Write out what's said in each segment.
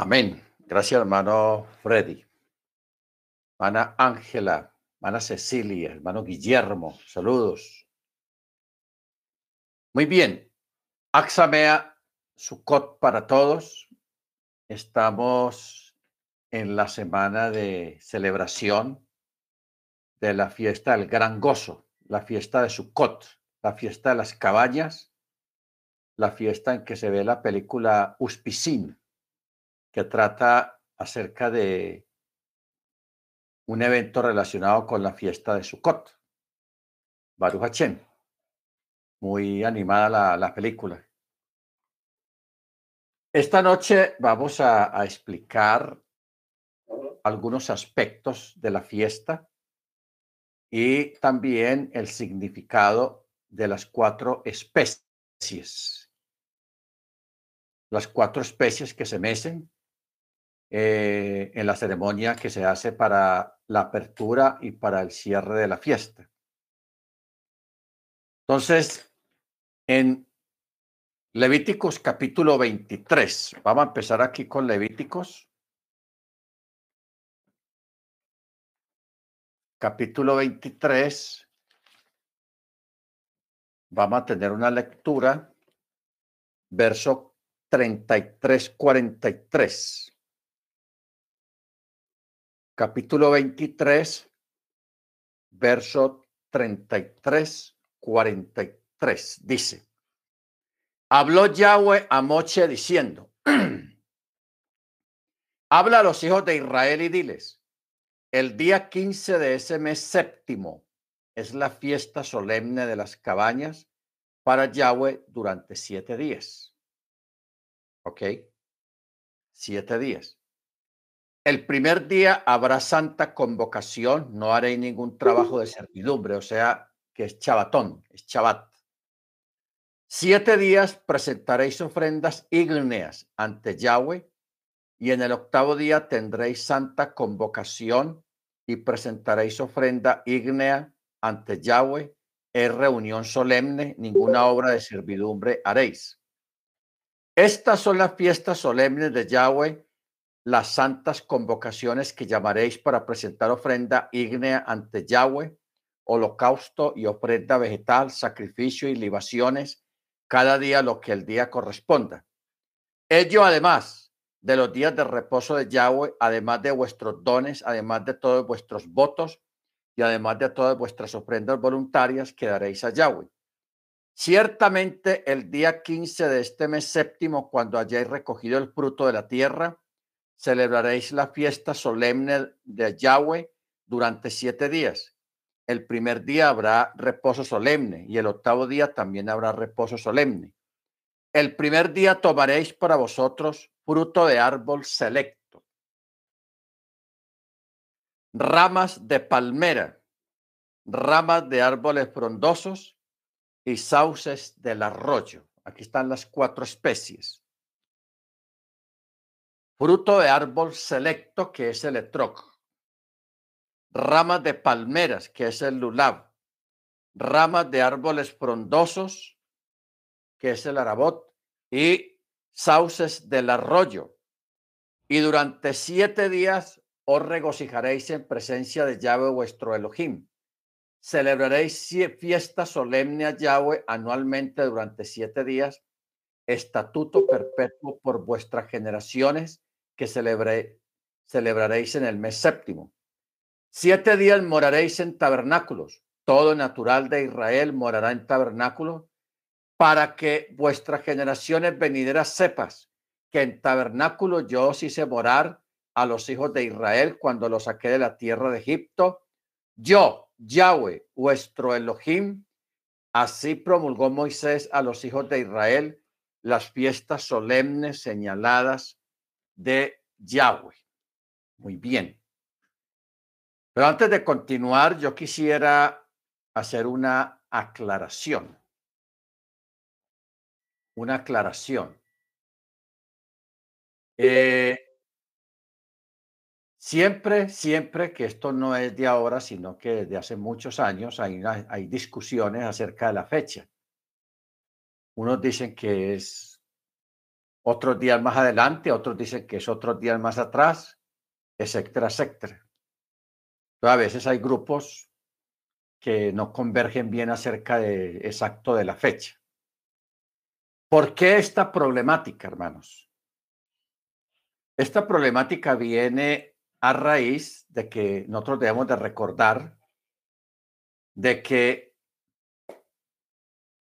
Amén. Gracias, hermano Freddy. Hermana Ángela, hermana Cecilia, hermano Guillermo, saludos. Muy bien. Axamea Sukkot para todos. Estamos en la semana de celebración de la fiesta del gran gozo, la fiesta de Sukkot, la fiesta de las cabañas, la fiesta en que se ve la película Uspicín trata acerca de un evento relacionado con la fiesta de Sukkot. Baruch Hachem. Muy animada la, la película. Esta noche vamos a, a explicar algunos aspectos de la fiesta y también el significado de las cuatro especies. Las cuatro especies que se mecen eh, en la ceremonia que se hace para la apertura y para el cierre de la fiesta. Entonces, en Levíticos capítulo 23, vamos a empezar aquí con Levíticos. Capítulo 23. Vamos a tener una lectura, verso 33, 43 capítulo 23, verso 33, 43. Dice, habló Yahweh a Moche diciendo, habla a los hijos de Israel y diles, el día 15 de ese mes séptimo es la fiesta solemne de las cabañas para Yahweh durante siete días. ¿Ok? Siete días. El primer día habrá santa convocación, no haré ningún trabajo de servidumbre, o sea, que es chabatón, es chabat. Siete días presentaréis ofrendas ígneas ante Yahweh y en el octavo día tendréis santa convocación y presentaréis ofrenda ígnea ante Yahweh. Es reunión solemne, ninguna obra de servidumbre haréis. Estas son las fiestas solemnes de Yahweh las santas convocaciones que llamaréis para presentar ofrenda ígnea ante Yahweh, holocausto y ofrenda vegetal, sacrificio y libaciones, cada día lo que el día corresponda. Ello además de los días de reposo de Yahweh, además de vuestros dones, además de todos vuestros votos y además de todas vuestras ofrendas voluntarias que daréis a Yahweh. Ciertamente el día 15 de este mes séptimo, cuando hayáis recogido el fruto de la tierra, celebraréis la fiesta solemne de Yahweh durante siete días. El primer día habrá reposo solemne y el octavo día también habrá reposo solemne. El primer día tomaréis para vosotros fruto de árbol selecto, ramas de palmera, ramas de árboles frondosos y sauces del arroyo. Aquí están las cuatro especies fruto de árbol selecto, que es el etroc, ramas de palmeras, que es el lulab, ramas de árboles frondosos, que es el arabot, y sauces del arroyo. Y durante siete días os regocijaréis en presencia de Yahweh vuestro Elohim. Celebraréis fiesta solemne a Yahweh anualmente durante siete días, estatuto perpetuo por vuestras generaciones que celebre, celebraréis en el mes séptimo. Siete días moraréis en tabernáculos. Todo natural de Israel morará en tabernáculos para que vuestras generaciones venideras sepas que en tabernáculo yo os hice morar a los hijos de Israel cuando los saqué de la tierra de Egipto. Yo, Yahweh, vuestro Elohim, así promulgó Moisés a los hijos de Israel las fiestas solemnes señaladas de Yahweh. Muy bien. Pero antes de continuar, yo quisiera hacer una aclaración. Una aclaración. Eh, siempre, siempre que esto no es de ahora, sino que desde hace muchos años hay, hay discusiones acerca de la fecha. Unos dicen que es otros días más adelante, otros dicen que es otros días más atrás, etcétera, etcétera. Entonces, a veces hay grupos que no convergen bien acerca de exacto de la fecha. ¿Por qué esta problemática, hermanos? Esta problemática viene a raíz de que nosotros debemos de recordar de que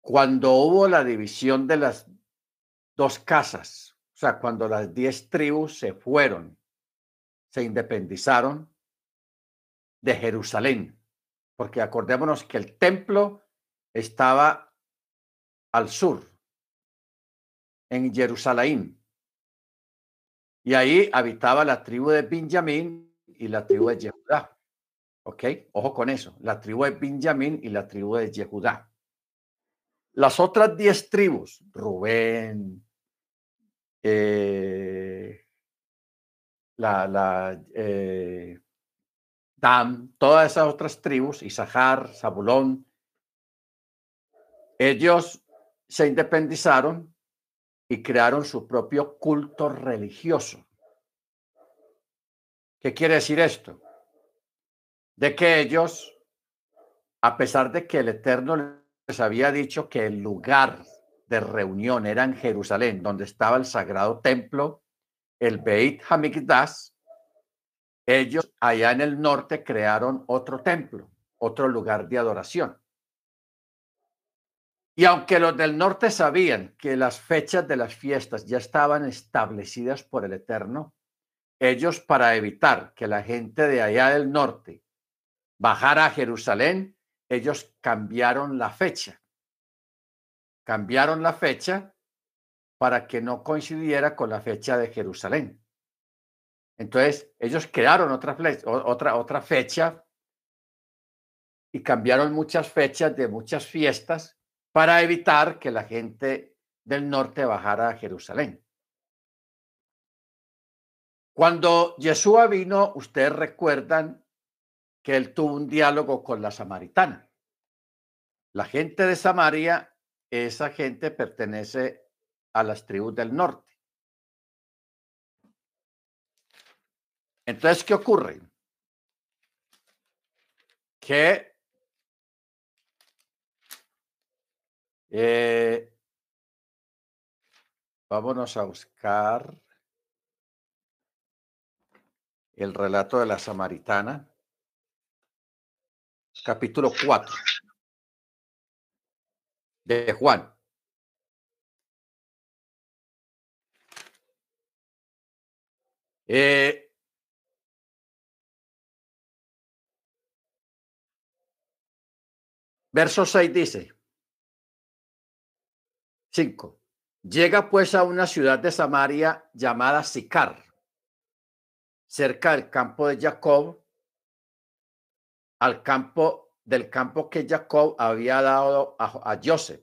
cuando hubo la división de las dos casas, o sea, cuando las diez tribus se fueron, se independizaron de Jerusalén, porque acordémonos que el templo estaba al sur, en Jerusalén, y ahí habitaba la tribu de Benjamín y la tribu de Jehudá. ¿Ok? Ojo con eso, la tribu de Benjamín y la tribu de Jehudá. Las otras diez tribus, Rubén, eh, la, eh, Dam, todas esas otras tribus, Isahar, Zabulón, ellos se independizaron y crearon su propio culto religioso. ¿Qué quiere decir esto? De que ellos, a pesar de que el Eterno les había dicho que el lugar de reunión era en Jerusalén, donde estaba el sagrado templo, el Beit Hamikdash, ellos allá en el norte crearon otro templo, otro lugar de adoración. Y aunque los del norte sabían que las fechas de las fiestas ya estaban establecidas por el Eterno, ellos para evitar que la gente de allá del norte bajara a Jerusalén, ellos cambiaron la fecha cambiaron la fecha para que no coincidiera con la fecha de Jerusalén. Entonces, ellos crearon otra, fecha y cambiaron muchas fechas de muchas fiestas para evitar que la gente del norte bajara a Jerusalén. Cuando Yeshua vino, ustedes recuerdan que él tuvo un diálogo con la samaritana. La gente de Samaria esa gente pertenece a las tribus del norte. Entonces, ¿qué ocurre? Que eh, vámonos a buscar el relato de la samaritana, capítulo 4 de Juan. Eh, verso 6 dice, 5. Llega pues a una ciudad de Samaria llamada Sicar, cerca del campo de Jacob, al campo del campo que Jacob había dado a, Joseph,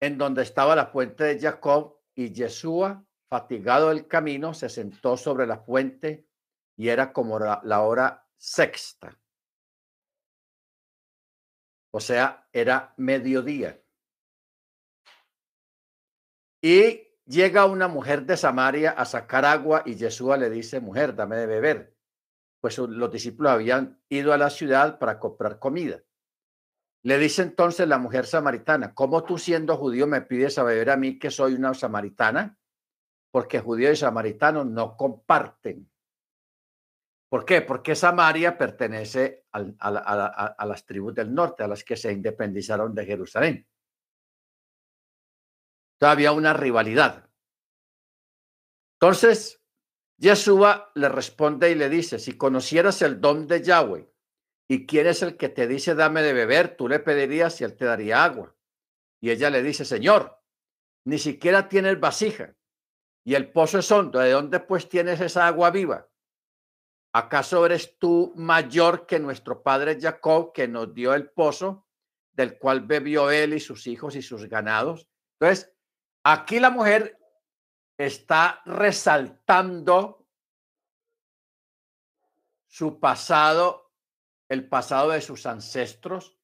en donde estaba la fuente de Jacob, y Yeshua, fatigado del camino, se sentó sobre la fuente y era como la hora sexta. O sea, era mediodía. Y llega una mujer de Samaria a sacar agua y Yeshua le dice, mujer, dame de beber pues los discípulos habían ido a la ciudad para comprar comida. Le dice entonces la mujer samaritana, ¿cómo tú siendo judío me pides a beber a mí que soy una samaritana? Porque judíos y samaritanos no comparten. ¿Por qué? Porque Samaria pertenece a, las tribus del norte, a las que se independizaron de Jerusalén. Todavía una rivalidad. Entonces, Yeshua le responde y le dice, si conocieras el don de Yahweh y quién es el que te dice dame de beber, tú le pedirías y él te daría agua. Y ella le dice, Señor, ni siquiera tienes vasija y el pozo es hondo, ¿de dónde pues tienes esa agua viva? ¿Acaso eres tú mayor que nuestro padre Jacob que nos dio el pozo del cual bebió él y sus hijos y sus ganados? Entonces, aquí la mujer está resaltando su pasado, el pasado de sus ancestros,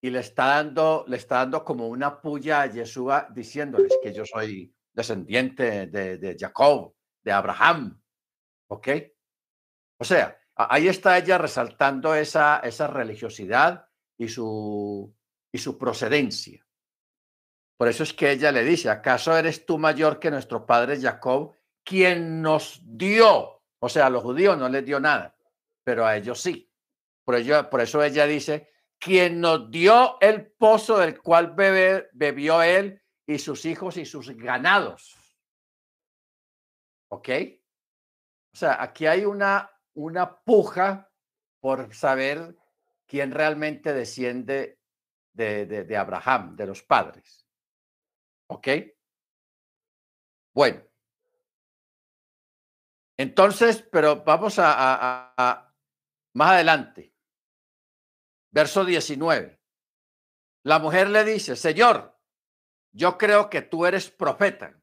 y le está dando, le está dando como una puya a Yeshua diciéndoles que yo soy descendiente de, Jacob, de Abraham. ¿Ok? O sea, ahí está ella resaltando esa, esa religiosidad y su, y su procedencia. Por eso es que ella le dice, ¿acaso eres tú mayor que nuestro padre Jacob, quien nos dio? O sea, a los judíos no les dio nada, pero a ellos sí. Por, por eso ella dice, quien nos dio el pozo del cual bebió él y sus hijos y sus ganados. ¿Ok? O sea, aquí hay una, una puja por saber quién realmente desciende de, de, Abraham, de los padres. ¿Ok? Bueno. Entonces, pero vamos a, a más adelante. Verso 19. La mujer le dice, Señor, yo creo que tú eres profeta.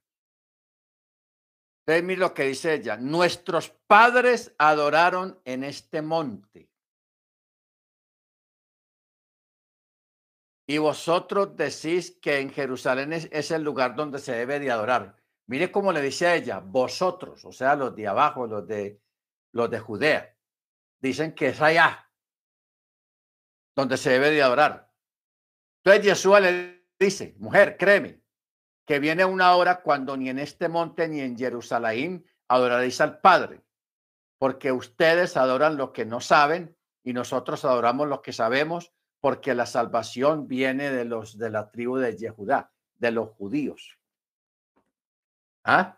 Ven lo que dice ella. Nuestros padres adoraron en este monte. Y vosotros decís que en Jerusalén es, el lugar donde se debe de adorar. Mire cómo le dice a ella, vosotros, o sea, los de abajo, los de los de Judea, dicen que es allá donde se debe de adorar. Entonces Jesús le dice, mujer, créeme, que viene una hora cuando ni en este monte ni en Jerusalén adoraréis al Padre, porque ustedes adoran lo que no saben y nosotros adoramos lo que sabemos, porque la salvación viene de los de la tribu de Yehudá, de los judíos. ¿Ah?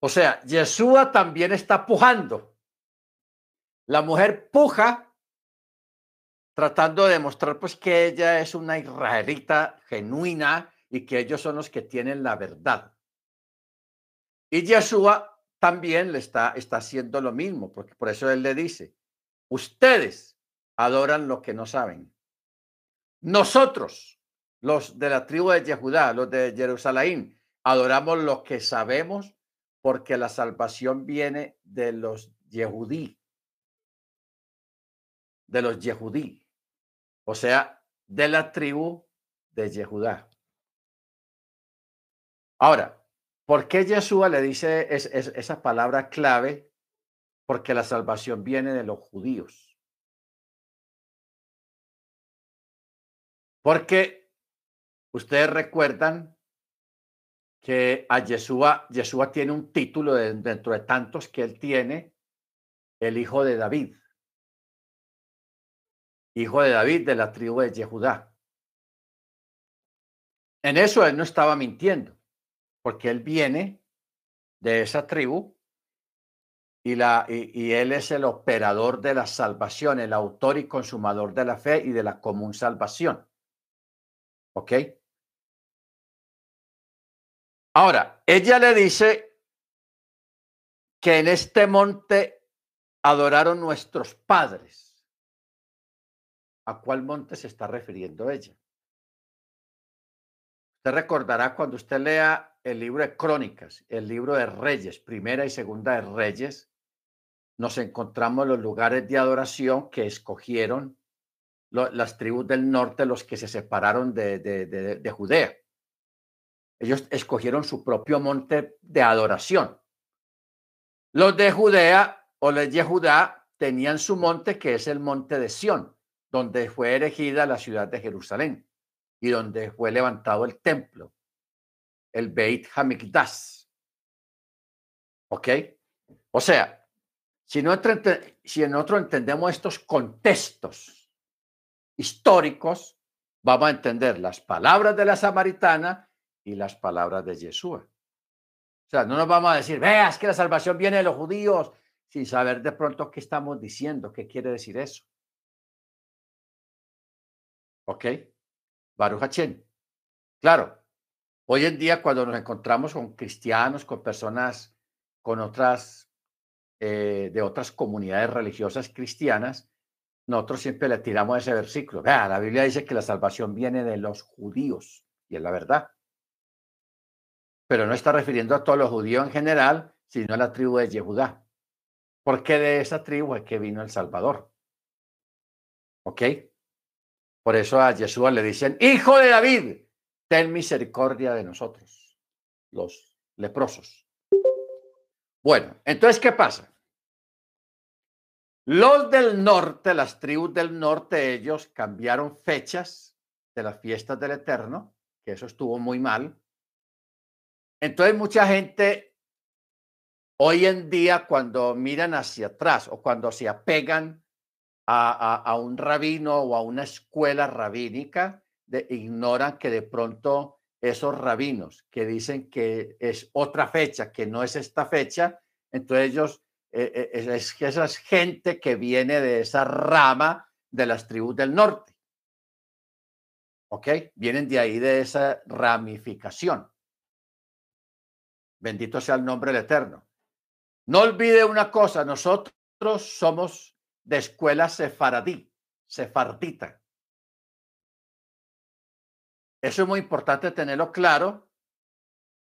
O sea, Yeshua también está pujando. La mujer puja tratando de demostrar pues que ella es una israelita genuina y que ellos son los que tienen la verdad. Y Yeshua también le está, está haciendo lo mismo, porque por eso él le dice, ustedes adoran lo que no saben. Nosotros, los de la tribu de Yehudá, los de Jerusalén, adoramos lo que sabemos porque la salvación viene de los Yehudí, de los Yehudí, o sea, de la tribu de Yehudá. Ahora, ¿por qué Yeshua le dice esa palabra clave? Porque la salvación viene de los judíos. Porque ustedes recuerdan que a Yeshua, Yeshua tiene un título dentro de tantos que él tiene, el hijo de David. Hijo de David de la tribu de Yehudá. En eso él no estaba mintiendo, porque él viene de esa tribu y, la, y, él es el operador de la salvación, el autor y consumador de la fe y de la común salvación. ¿Ok? Ahora, ella le dice que en este monte adoraron nuestros padres. ¿A cuál monte se está refiriendo ella? Usted recordará cuando usted lea el libro de Crónicas, el libro de Reyes, primera y segunda de Reyes, nos encontramos los lugares de adoración que escogieron las tribus del norte, los que se separaron de, de, Judea. Ellos escogieron su propio monte de adoración. Los de Judea o los de Judá tenían su monte que es el monte de Sión, donde fue erigida la ciudad de Jerusalén y donde fue levantado el templo, el Beit Hamikdash. ¿Ok? O sea, si, si nosotros entendemos estos contextos históricos, vamos a entender las palabras de la samaritana y las palabras de Yeshua. O sea, no nos vamos a decir, veas que la salvación viene de los judíos, sin saber de pronto qué estamos diciendo, qué quiere decir eso. ¿Ok? Baruch Claro, hoy en día cuando nos encontramos con cristianos, con personas, con otras, eh, de otras comunidades religiosas cristianas, nosotros siempre le tiramos ese versículo. Vea, la Biblia dice que la salvación viene de los judíos, y es la verdad. Pero no está refiriendo a todos los judíos en general, sino a la tribu de Yehudá. Porque de esa tribu es que vino el Salvador. ¿Ok? Por eso a Jesús le dicen, Hijo de David, ten misericordia de nosotros. los leprosos. Bueno, entonces, ¿qué pasa? Los del norte, las tribus del norte, ellos cambiaron fechas de las fiestas del Eterno, que eso estuvo muy mal. Entonces, mucha gente hoy en día, cuando miran hacia atrás o cuando se apegan a, un rabino o a una escuela rabínica, ignoran que de pronto esos rabinos que dicen que es otra fecha, que no es esta fecha, entonces ellos, eh, eh, es que esa es gente que viene de esa rama de las tribus del norte. ¿Ok? Vienen de ahí, de esa ramificación. Bendito sea el nombre del Eterno. No olvide una cosa, nosotros somos de escuela sefaradí, sefardita. Eso es muy importante tenerlo claro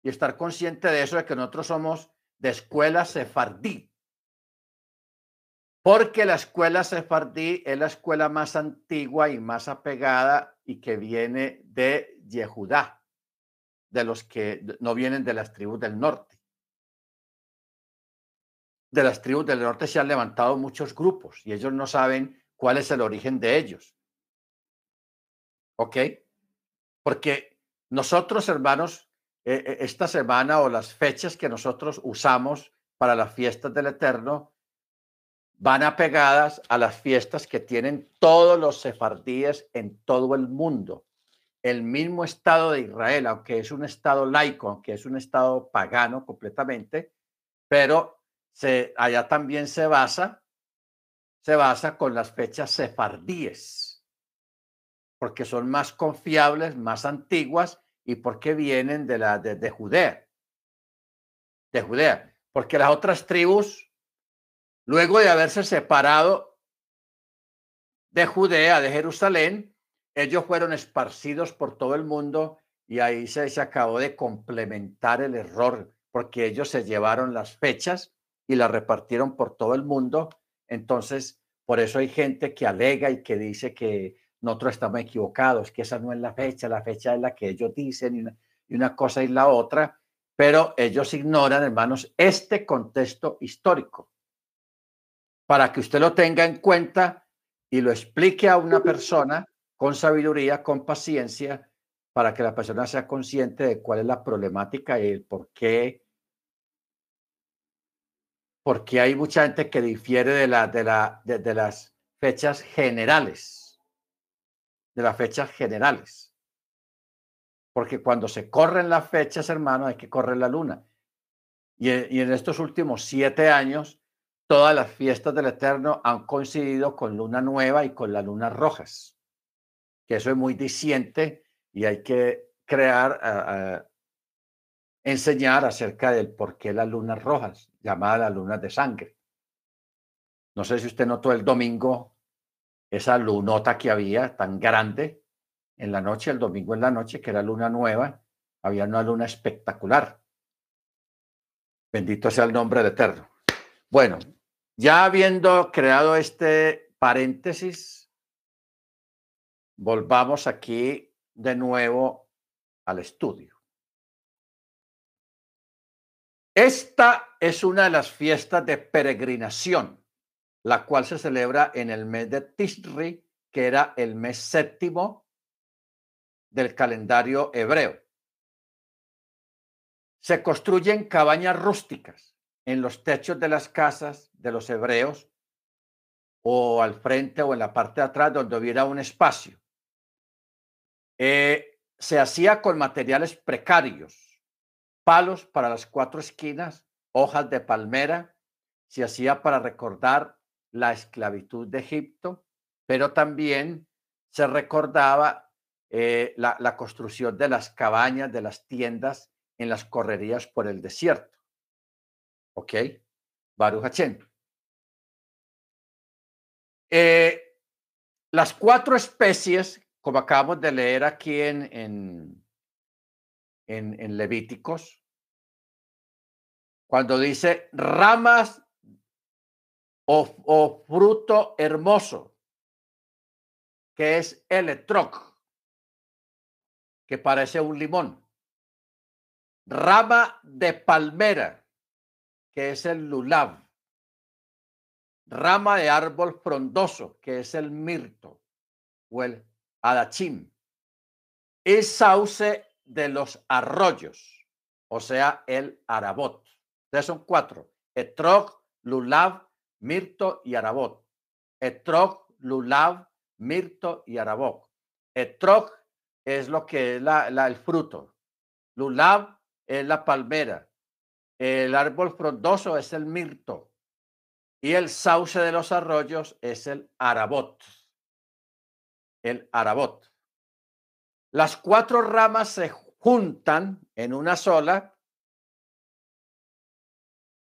y estar consciente de eso, de que nosotros somos de escuela sefardí. Porque la escuela sefardí es la escuela más antigua y más apegada y que viene de Yehudá, de los que no vienen de las tribus del norte. De las tribus del norte se han levantado muchos grupos y ellos no saben cuál es el origen de ellos. ¿Ok? Porque nosotros, hermanos, e, e, esta semana o las fechas que nosotros usamos para las fiestas del Eterno van apegadas a las fiestas que tienen todos los sefardíes en todo el mundo. El mismo Estado de Israel, aunque es un Estado laico, aunque es un Estado pagano completamente, pero se, allá también se basa, se basa con las fechas sefardíes porque son más confiables, más antiguas y porque vienen de, la, de, Judea. De Judea. Porque las otras tribus, luego de haberse separado de Judea, de Jerusalén, ellos fueron esparcidos por todo el mundo y ahí se, acabó de complementar el error, porque ellos se llevaron las fechas y las repartieron por todo el mundo. Entonces, por eso hay gente que alega y que dice que nosotros estamos equivocados, que esa no es la fecha, la fecha es la que ellos dicen y una, y una cosa y la otra, pero ellos ignoran, hermanos, este contexto histórico. Para que usted lo tenga en cuenta y lo explique a una persona con sabiduría, con paciencia, para que la persona sea consciente de cuál es la problemática y el por qué porque hay mucha gente que difiere de, la, de, la, de las fechas generales de las fechas generales. Porque cuando se corren las fechas, hermano, hay que correr la luna. Y, en estos últimos siete años, todas las fiestas del Eterno han coincidido con luna nueva y con las lunas rojas. Que eso es muy diciente y hay que crear, enseñar acerca del por qué las lunas rojas, llamadas lunas de sangre. No sé si usted notó el domingo esa lunota que había tan grande en la noche, el domingo en la noche, que era luna nueva, había una luna espectacular. Bendito sea el nombre de Eterno. Bueno, ya habiendo creado este paréntesis, volvamos aquí de nuevo al estudio. Esta es una de las fiestas de peregrinación la cual se celebra en el mes de Tishri, que era el mes séptimo del calendario hebreo. Se construyen cabañas rústicas en los techos de las casas de los hebreos o al frente o en la parte de atrás donde hubiera un espacio. Eh, se hacía con materiales precarios, palos para las cuatro esquinas, hojas de palmera, se hacía para recordar la esclavitud de Egipto, pero también se recordaba eh, la, construcción de las cabañas, de las tiendas en las correrías por el desierto. ¿Ok? Baruch eh, las cuatro especies, como acabamos de leer aquí en, en, en, Levíticos, cuando dice ramas o, fruto hermoso, que es el etroc, que parece un limón. rama de palmera, que es el lulav, rama de árbol frondoso, que es el mirto o el adachim, y sauce de los arroyos, o sea, el arabot. Entonces son cuatro, etrog, lulav, mirto y arabot. Etrog, lulav, mirto y arabot. Etrog es lo que es la, el fruto. Lulav es la palmera. El árbol frondoso es el mirto. Y el sauce de los arroyos es el arabot. El arabot. Las cuatro ramas se juntan en una sola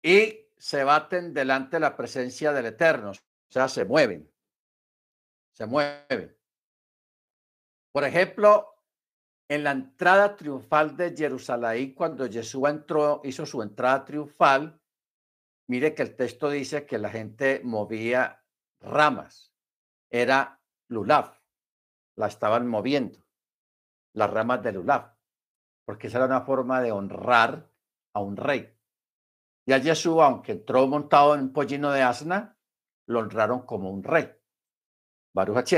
y se baten delante de la presencia del Eterno. O sea, se mueven. Se mueven. Por ejemplo, en la entrada triunfal de Jerusalén, cuando Jesús entró, hizo su entrada triunfal, mire que el texto dice que la gente movía ramas. Era lulav. La estaban moviendo. Las ramas de lulav. Porque esa era una forma de honrar a un rey. Y a Jesús, aunque entró montado en un pollino de asna, lo honraron como un rey. Baruch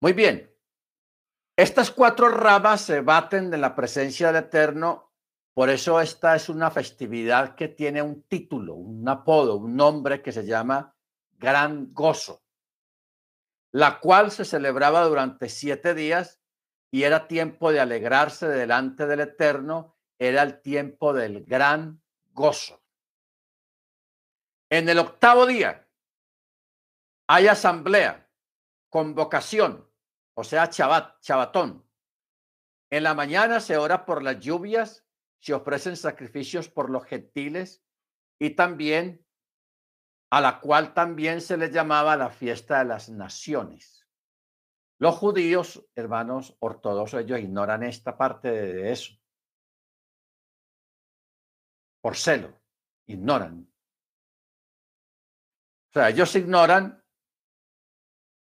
Muy bien. Estas cuatro ramas se baten de la presencia del Eterno. Por eso esta es una festividad que tiene un título, un apodo, un nombre que se llama Gran Gozo, la cual se celebraba durante siete días y era tiempo de alegrarse delante del Eterno, era el tiempo del gran gozo. En el octavo día hay asamblea, convocación, o sea, chabat, chabatón. En la mañana se ora por las lluvias, se ofrecen sacrificios por los gentiles y también a la cual también se le llamaba la fiesta de las naciones. Los judíos, hermanos ortodoxos, ellos ignoran esta parte de eso por celo, ignoran. O sea, ellos ignoran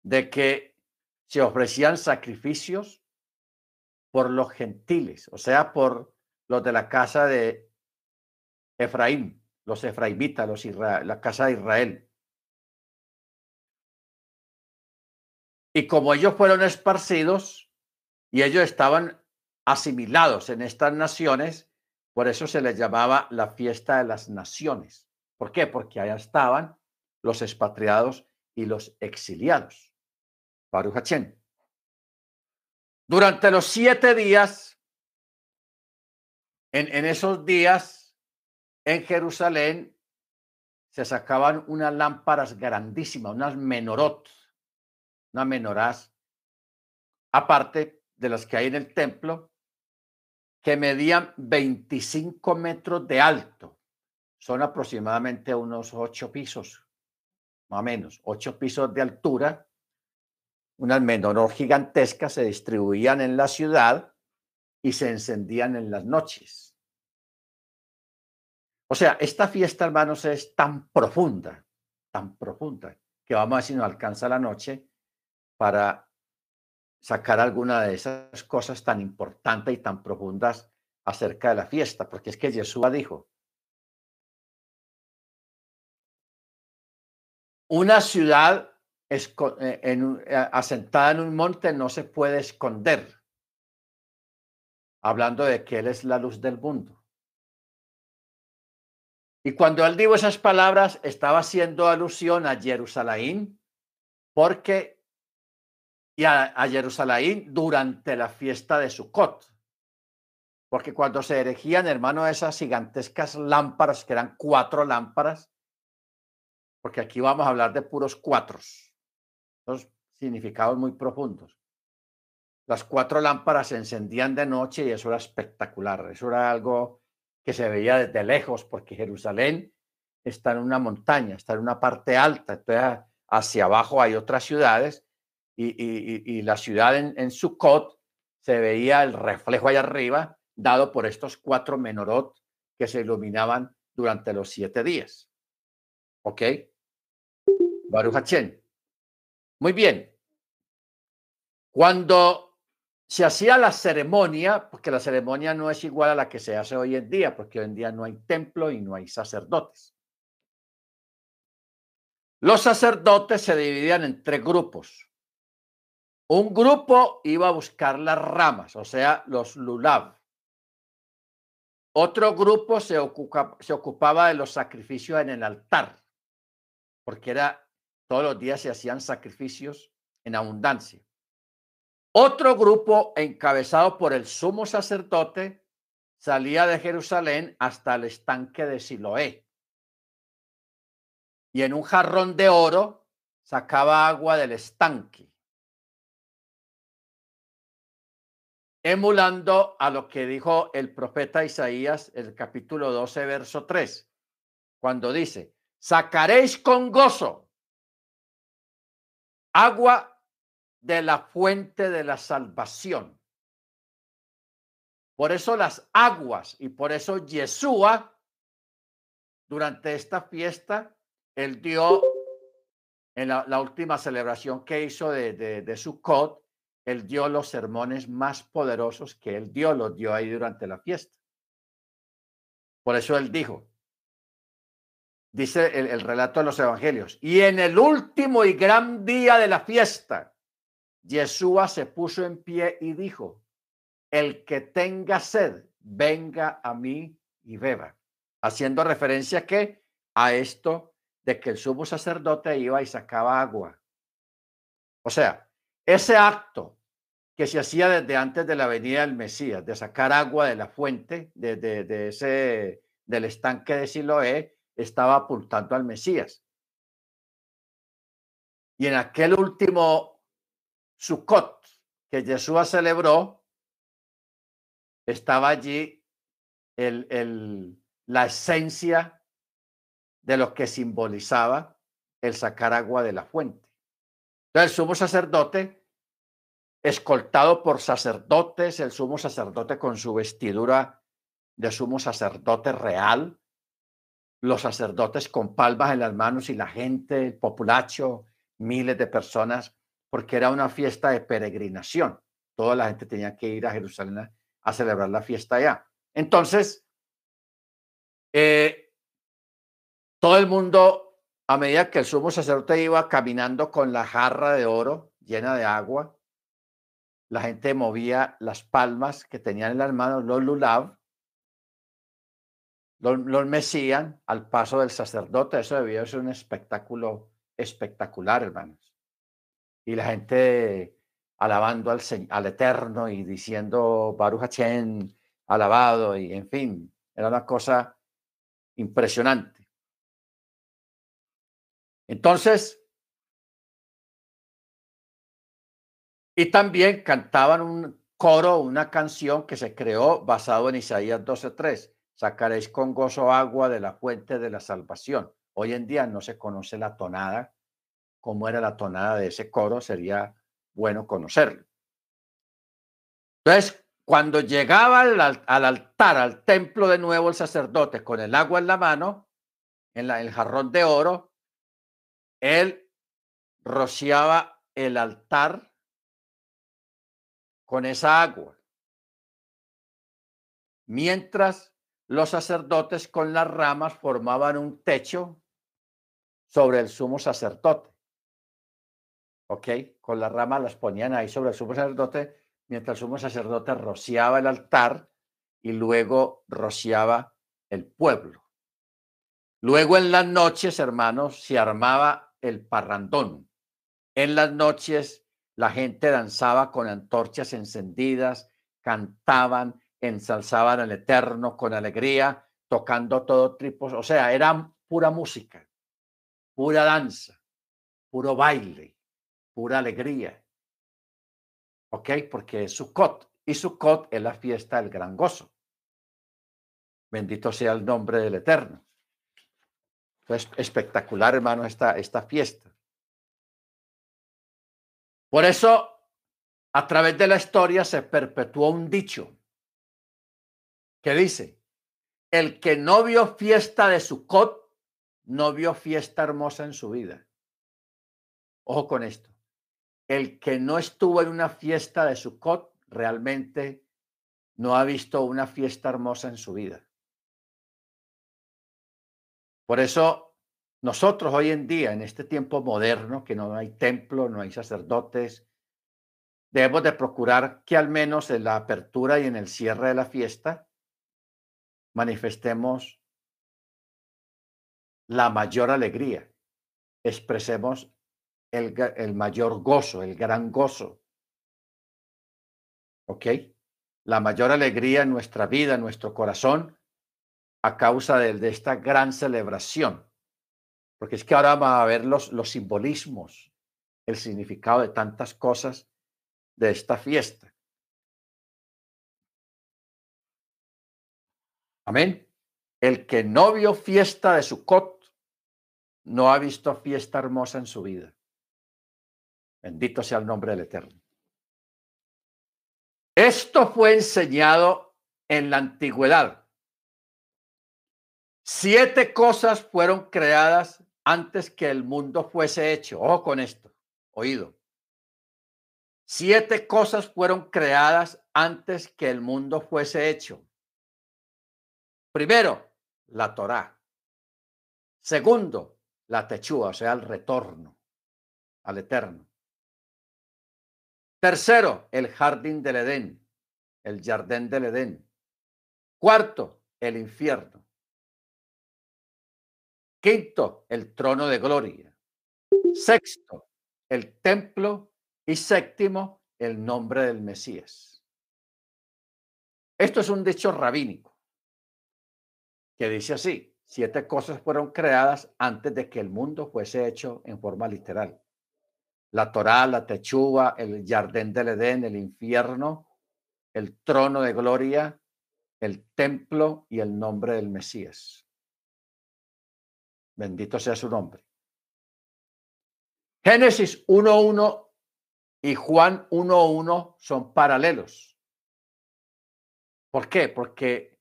de que se ofrecían sacrificios por los gentiles, o sea, por los de la casa de Efraín, los efraimitas, los la casa de Israel. Y como ellos fueron esparcidos y ellos estaban asimilados en estas naciones, por eso se les llamaba la fiesta de las naciones. ¿Por qué? Porque allá estaban los expatriados y los exiliados. Baruch Durante los siete días, en, en esos días, en Jerusalén, se sacaban unas lámparas grandísimas, unas menorot, unas menorás, aparte de las que hay en el templo, que medían 25 metros de alto. Son aproximadamente unos ocho pisos, más o menos, ocho pisos de altura. Unas menores gigantescas se distribuían en la ciudad y se encendían en las noches. O sea, esta fiesta, hermanos, es tan profunda, tan profunda, que vamos a ver si nos alcanza la noche para sacar alguna de esas cosas tan importantes y tan profundas acerca de la fiesta, porque es que Jesús dijo, una ciudad eh, eh, asentada en un monte no se puede esconder, hablando de que Él es la luz del mundo. Y cuando él dijo esas palabras, estaba haciendo alusión a Jerusalén, porque y a, Jerusalén durante la fiesta de Sukkot. Porque cuando se erigían, hermano, esas gigantescas lámparas, que eran cuatro lámparas, porque aquí vamos a hablar de puros cuatros, dos significados muy profundos. Las cuatro lámparas se encendían de noche y eso era espectacular. Eso era algo que se veía desde lejos, porque Jerusalén está en una montaña, está en una parte alta. Entonces, hacia abajo hay otras ciudades y, la ciudad en, en Sukkot se veía el reflejo allá arriba dado por estos cuatro menorot que se iluminaban durante los siete días. ¿Ok? Baruch Muy bien. Cuando se hacía la ceremonia, porque la ceremonia no es igual a la que se hace hoy en día, porque hoy en día no hay templo y no hay sacerdotes. Los sacerdotes se dividían en tres grupos. Un grupo iba a buscar las ramas, o sea, los lulav. Otro grupo se, ocupaba de los sacrificios en el altar, porque era todos los días se hacían sacrificios en abundancia. Otro grupo encabezado por el sumo sacerdote salía de Jerusalén hasta el estanque de Siloé. Y en un jarrón de oro sacaba agua del estanque, emulando a lo que dijo el profeta Isaías, el capítulo 12, verso 3, cuando dice, sacaréis con gozo agua de la fuente de la salvación. Por eso las aguas y por eso Yeshua, durante esta fiesta, él dio, en la, última celebración que hizo de, de, de Sukkot, él dio los sermones más poderosos que él dio, los dio ahí durante la fiesta. Por eso él dijo, dice el, el relato de los evangelios, y en el último y gran día de la fiesta, Yeshua se puso en pie y dijo, el que tenga sed, venga a mí y beba. Haciendo referencia que a esto de que el sumo sacerdote iba y sacaba agua. O sea, ese acto que se hacía desde antes de la venida del Mesías, de sacar agua de la fuente, de, de ese, del estanque de Siloé, estaba apuntando al Mesías. Y en aquel último Sukkot que Yeshua celebró, estaba allí el, el, la esencia de lo que simbolizaba el sacar agua de la fuente. Entonces, el sumo sacerdote, escoltado por sacerdotes, el sumo sacerdote con su vestidura de sumo sacerdote real, los sacerdotes con palmas en las manos y la gente, el populacho, miles de personas porque era una fiesta de peregrinación. Toda la gente tenía que ir a Jerusalén a celebrar la fiesta allá. Entonces, eh, todo el mundo, a medida que el sumo sacerdote iba caminando con la jarra de oro llena de agua, la gente movía las palmas que tenían en las manos, los lulav, los, los al paso del sacerdote. Eso debió ser un espectáculo espectacular, hermanos y la gente alabando al, al Eterno y diciendo Baruch Hashem, alabado, y en fin, era una cosa impresionante. Entonces, y también cantaban un coro, una canción que se creó basado en Isaías 12:3. Sacaréis con gozo agua de la fuente de la salvación. Hoy en día no se conoce la tonada cómo era la tonada de ese coro, sería bueno conocerlo. Entonces, cuando llegaba al, altar, al templo de nuevo el sacerdote con el agua en la mano, en el jarrón de oro, él rociaba el altar con esa agua. Mientras los sacerdotes con las ramas formaban un techo sobre el sumo sacerdote. ¿ok? Con las ramas las ponían ahí sobre el sumo sacerdote, mientras el sumo sacerdote rociaba el altar y luego rociaba el pueblo. Luego en las noches, hermanos, se armaba el parrandón. En las noches la gente danzaba con antorchas encendidas, cantaban, ensalzaban al Eterno con alegría, tocando todo tipo, o sea, era pura música, pura danza, puro baile pura alegría. ¿Ok? Porque es Sukkot. Y Sukkot es la fiesta del gran gozo. Bendito sea el nombre del Eterno. Es espectacular, hermano, esta, esta fiesta. Por eso, a través de la historia se perpetuó un dicho que dice, el que no vio fiesta de Sukkot, no vio fiesta hermosa en su vida. Ojo con esto el que no estuvo en una fiesta de Sukkot realmente no ha visto una fiesta hermosa en su vida. Por eso nosotros hoy en día, en este tiempo moderno, que no hay templo, no hay sacerdotes, debemos de procurar que al menos en la apertura y en el cierre de la fiesta manifestemos la mayor alegría, expresemos el, el mayor gozo, el gran gozo. ¿Ok? La mayor alegría en nuestra vida, en nuestro corazón, a causa de, de esta gran celebración porque es que ahora va a ver los, los simbolismos, el significado de tantas cosas de esta fiesta. Amén. El que no vio fiesta de Sukkot no ha visto fiesta hermosa en su vida. Bendito sea el nombre del Eterno. Esto fue enseñado en la antigüedad. Siete cosas fueron creadas antes que el mundo fuese hecho. Ojo con esto, oído. Siete cosas fueron creadas antes que el mundo fuese hecho. Primero, la Torá. Segundo, la Techúa, o sea, el retorno al Eterno. Tercero, el jardín del Edén, el jardín del Edén. Cuarto, el infierno. Quinto, el trono de gloria. Sexto, el templo. Y séptimo, el nombre del Mesías. Esto es un dicho rabínico que dice así, siete cosas fueron creadas antes de que el mundo fuese hecho en forma literal. La Torá, la Techuba, el Jardín del Edén, el infierno, el trono de gloria, el templo y el nombre del Mesías. Bendito sea su nombre. Génesis 1.1 y Juan 1.1 son paralelos. ¿Por qué? Porque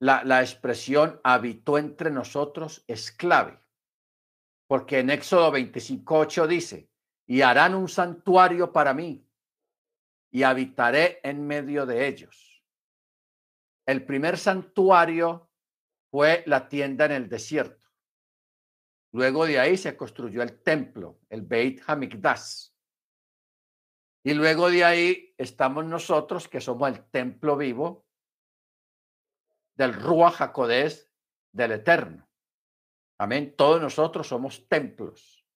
la, la expresión habitó entre nosotros es clave. Porque en Éxodo 25.8 dice, y harán un santuario para mí y habitaré en medio de ellos. El primer santuario fue la tienda en el desierto. Luego de ahí se construyó el templo, el Beit Hamikdash. Y luego de ahí estamos nosotros, que somos el templo vivo del Ruach HaKodesh del Eterno. Amén. Todos nosotros somos templos.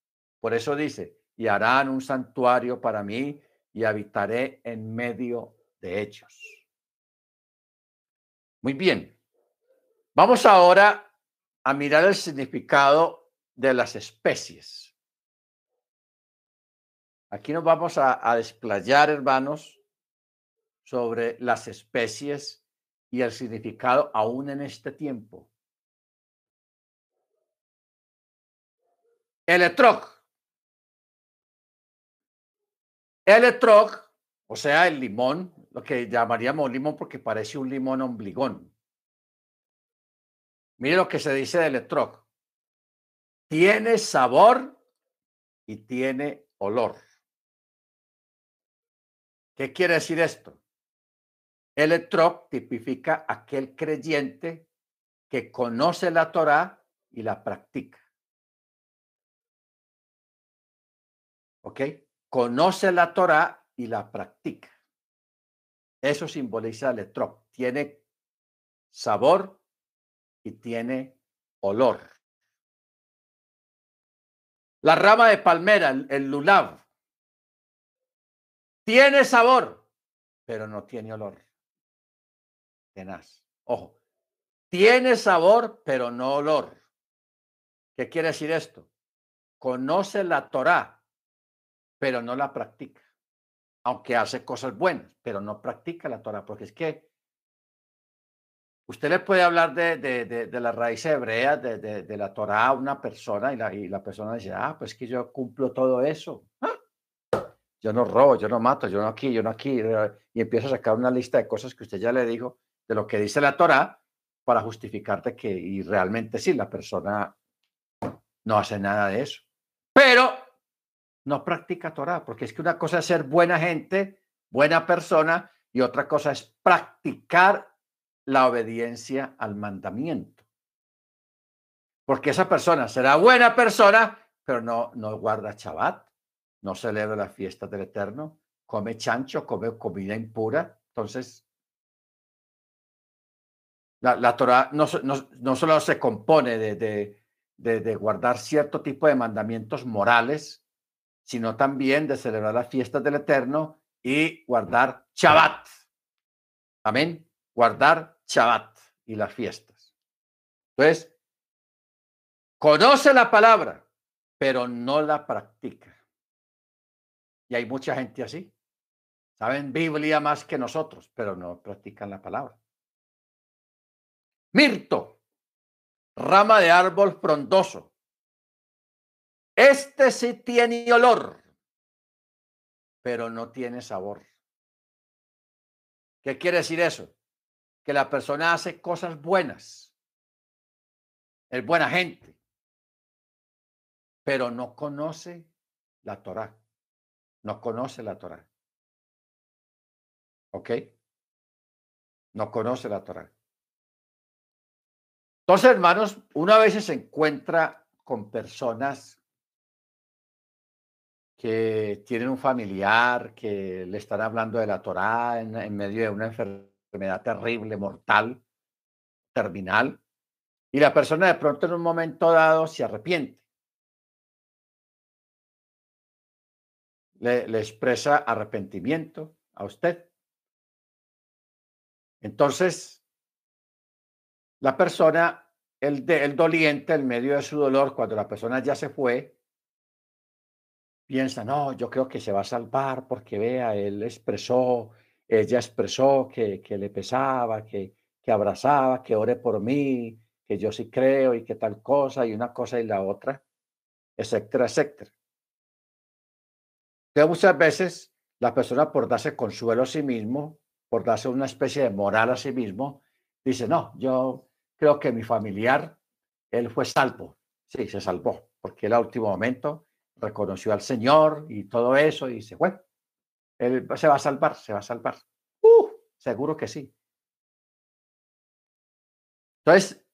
Por eso dice, y harán un santuario para mí y habitaré en medio de ellos. Muy bien. Vamos ahora a mirar el significado de las especies. Aquí nos vamos a, desplayar, hermanos, sobre las especies y el significado aún en este tiempo. Electroc. Electroc, o sea, el limón, lo que llamaríamos limón porque parece un limón ombligón. Mire lo que se dice de electroc tiene sabor y tiene olor. ¿Qué quiere decir esto? El etrog tipifica aquel creyente que conoce la Torá y la practica. ¿Ok? Conoce la Torá y la practica. Eso simboliza el etrog. Tiene sabor y tiene olor. La rama de palmera, el, lulav, tiene sabor, pero no tiene olor. Tenaz. Ojo, tiene sabor, pero no olor. ¿Qué quiere decir esto? Conoce la Torá, pero no la practica. Aunque hace cosas buenas, pero no practica la Torá, porque es que Usted le puede hablar de, de, de, la raíz hebrea, de, de, la Torah a una persona y la, y la persona dice, ah, pues que yo cumplo todo eso. ¡Ah! Yo no robo, yo no mato, yo no aquí, yo no aquí. Y empieza a sacar una lista de cosas que usted ya le dijo de lo que dice la Torah para justificarte que, y realmente sí, la persona no hace nada de eso. Pero no practica Torah, porque es que una cosa es ser buena gente, buena persona y otra cosa es practicar la obediencia al mandamiento. Porque esa persona será buena persona, pero no, no guarda Shabbat, no celebra la fiesta del Eterno, come chancho, come comida impura. Entonces, la, Torah no, solo se compone de, de, guardar cierto tipo de mandamientos morales, sino también de celebrar la fiesta del Eterno y guardar Shabbat. Amén. Guardar Shabbat y las fiestas. Entonces, conoce la palabra, pero no la practica. Y hay mucha gente así. Saben Biblia más que nosotros, pero no practican la palabra. Mirto, rama de árbol frondoso. Este sí tiene olor, pero no tiene sabor. ¿Qué quiere decir eso? Que la persona hace cosas buenas, es buena gente, pero no conoce la Torah, no conoce la Torah. ¿Ok? No conoce la Torah. Entonces, hermanos, una vez se encuentra con personas que tienen un familiar que le están hablando de la Torá en, medio de una enfermedad terrible, mortal, terminal, y la persona de pronto en un momento dado se arrepiente. Le, expresa arrepentimiento a usted. Entonces, la persona, el, el doliente, en medio de su dolor, cuando la persona ya se fue, piensa, no, yo creo que se va a salvar porque vea, él expresó, ella expresó que, que le pesaba, que, que abrazaba, que ore por mí, que yo sí creo y que tal cosa y una cosa y la otra, etcétera, etcétera. Entonces muchas veces la persona por darse consuelo a sí mismo, por darse una especie de moral a sí mismo, dice, no, yo creo que mi familiar, él fue salvo. Sí, se salvó, porque el último momento reconoció al Señor y todo eso, y dice, bueno, él se va a salvar, se va a salvar. Uh, seguro que sí. Entonces,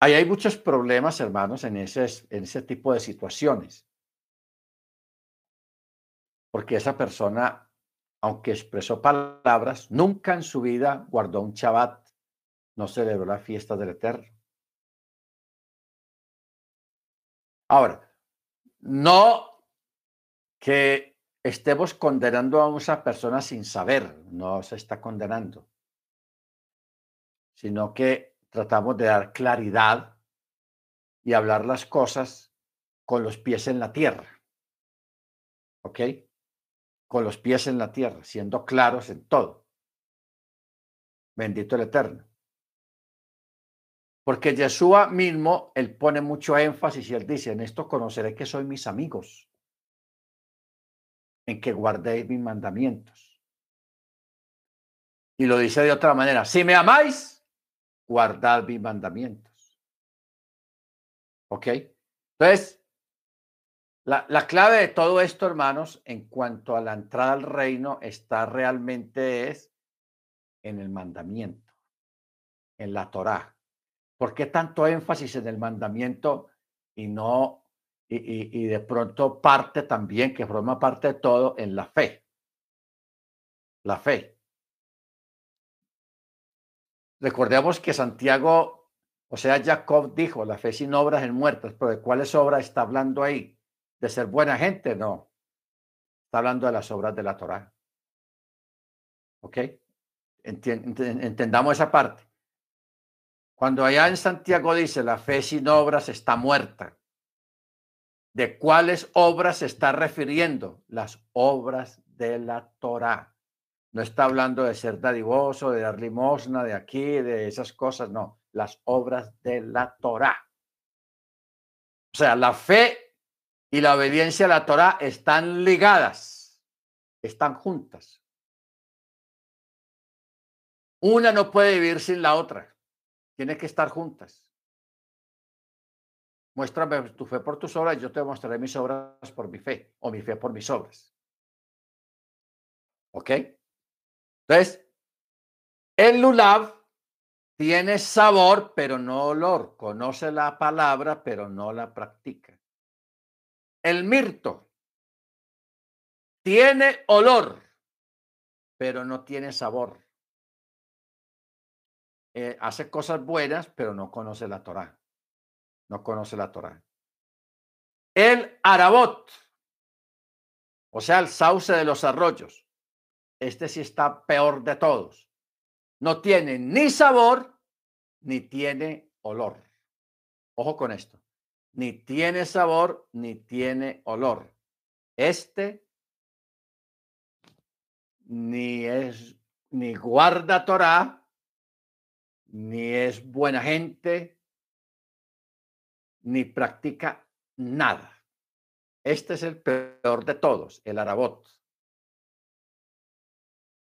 ahí hay muchos problemas, hermanos, en ese, en ese tipo de situaciones. Porque esa persona, aunque expresó palabras, nunca en su vida guardó un Shabbat, no celebró la fiesta del Eterno. Ahora, no que estemos condenando a esa persona sin saber, no se está condenando, sino que tratamos de dar claridad y hablar las cosas con los pies en la tierra. ¿Ok? Con los pies en la tierra, siendo claros en todo. Bendito el Eterno. Porque Yeshua mismo, él pone mucho énfasis y él dice, en esto conoceré que soy mis amigos, en que guardéis mis mandamientos. Y lo dice de otra manera, si me amáis, guardad mis mandamientos. ¿Ok? Entonces, la, la clave de todo esto, hermanos, en cuanto a la entrada al reino, está realmente es en el mandamiento, en la Torah ¿Por qué tanto énfasis en el mandamiento y no, y, de pronto parte también, que forma parte de todo, en la fe? La fe. Recordemos que Santiago, o sea, Jacob dijo, la fe sin obras es muerta, pero ¿de cuáles obras está hablando ahí? ¿De ser buena gente? No. Está hablando de las obras de la Torá. ¿Ok? entendamos esa parte. Cuando allá en Santiago dice la fe sin obras está muerta, ¿de cuáles obras se está refiriendo? Las obras de la Torá. No está hablando de ser dadivoso, de dar limosna, de aquí, de esas cosas, no, las obras de la Torá. O sea, la fe y la obediencia a la Torá están ligadas, están juntas. Una no puede vivir sin la otra. Tiene que estar juntas. Muéstrame tu fe por tus obras y yo te mostraré mis obras por mi fe o mi fe por mis obras. ¿Ok? Entonces, el lulav tiene sabor, pero no olor. Conoce la palabra, pero no la practica. El mirto tiene olor, pero no tiene sabor. Eh, hace cosas buenas, pero no conoce la Torah. No conoce la Torah. El arabot, o sea, el sauce de los arroyos. Este sí está peor de todos no tiene ni sabor ni tiene olor. Ojo con esto. Ni tiene sabor ni tiene olor. Este ni es ni guarda Torah, ni es buena gente, ni practica nada. Este es el peor de todos, el arabot.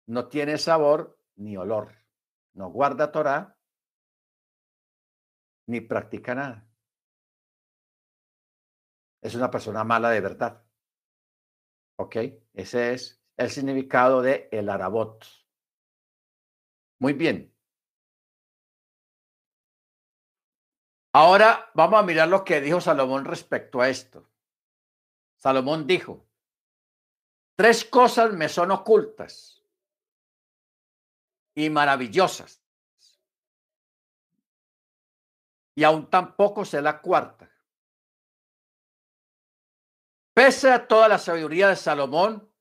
No tiene sabor ni olor no guarda Torah, ni practica nada. Es una persona mala de verdad. ¿Ok? Ese es el significado de el arabot. Muy bien. Ahora vamos a mirar lo que dijo Salomón respecto a esto. Salomón dijo, tres cosas me son ocultas y maravillosas. Y aún tampoco sé la cuarta. Pese a toda la sabiduría de Salomón,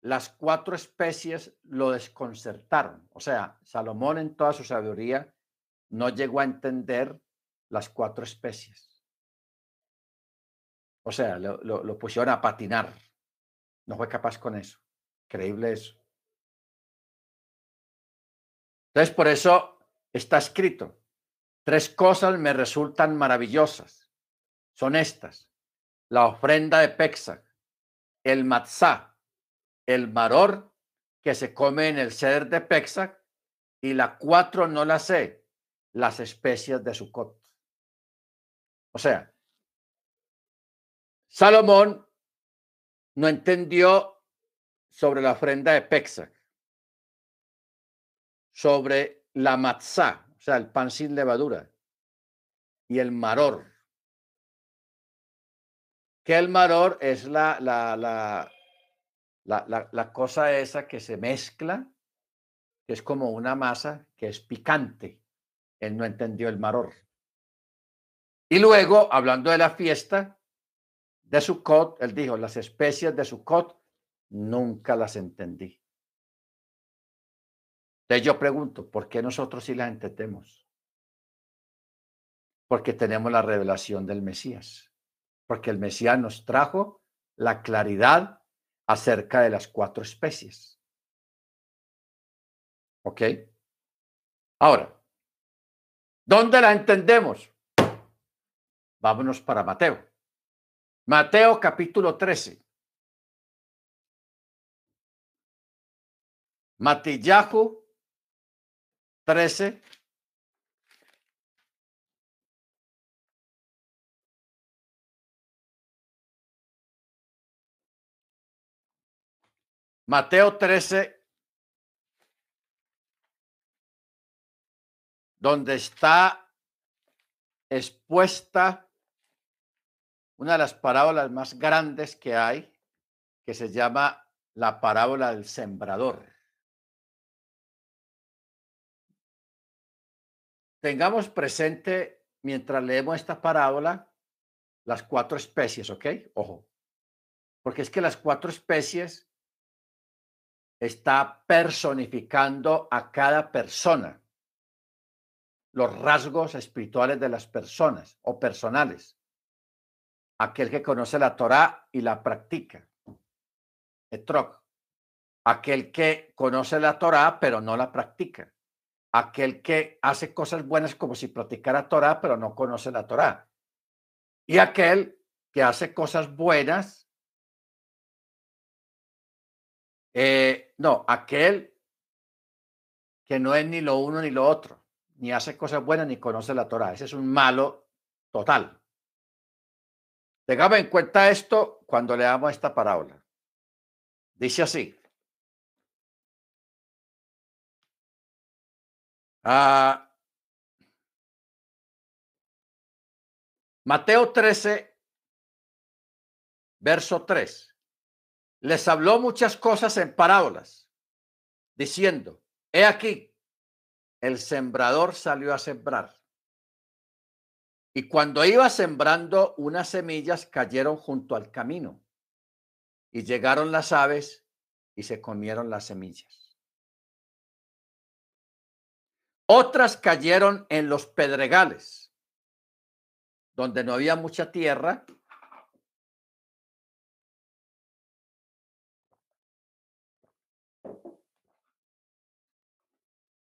las cuatro especies lo desconcertaron. O sea, Salomón en toda su sabiduría no llegó a entender las cuatro especies. O sea, lo, pusieron a patinar. No fue capaz con eso. Creíble eso. Entonces, por eso está escrito, tres cosas me resultan maravillosas. Son estas, la ofrenda de Pexa, el matzá, el maror que se come en el ceder de Pexa y la cuatro no la sé, las especias de Sucot. O sea, Salomón no entendió sobre la ofrenda de Pexa sobre la matzá, o sea, el pan sin levadura, y el maror. Que el maror es la, la, la, la, cosa esa que se mezcla, es como una masa que es picante. Él no entendió el maror. Y luego, hablando de la fiesta de Sukkot, él dijo, las especies de Sukkot nunca las entendí. Entonces yo pregunto, ¿por qué nosotros sí las entendemos? Porque tenemos la revelación del Mesías. Porque el Mesías nos trajo la claridad acerca de las cuatro especies. ¿Ok? Ahora, ¿dónde la entendemos? Vámonos para Mateo. Mateo capítulo 13. Matillahu 13. Mateo 13, donde está expuesta una de las parábolas más grandes que hay, que se llama la parábola del sembrador. tengamos presente, mientras leemos esta parábola, las cuatro especies, ¿ok? Ojo, porque es que las cuatro especies está personificando a cada persona, los rasgos espirituales de las personas o personales. Aquel que conoce la Torah y la practica. Etrog. Aquel que conoce la Torah pero no la practica aquel que hace cosas buenas como si practicara Torah, pero no conoce la Torah. Y aquel que hace cosas buenas, eh, no, aquel que no es ni lo uno ni lo otro, ni hace cosas buenas ni conoce la Torah. Ese es un malo total. Tengamos en cuenta esto cuando leamos esta parábola. Dice así. Ah. Mateo 13, verso 3. Les habló muchas cosas en parábolas, diciendo, he aquí, el sembrador salió a sembrar. Y cuando iba sembrando, unas semillas cayeron junto al camino. Y llegaron las aves y se comieron las semillas. Otras cayeron en los pedregales, donde no había mucha tierra.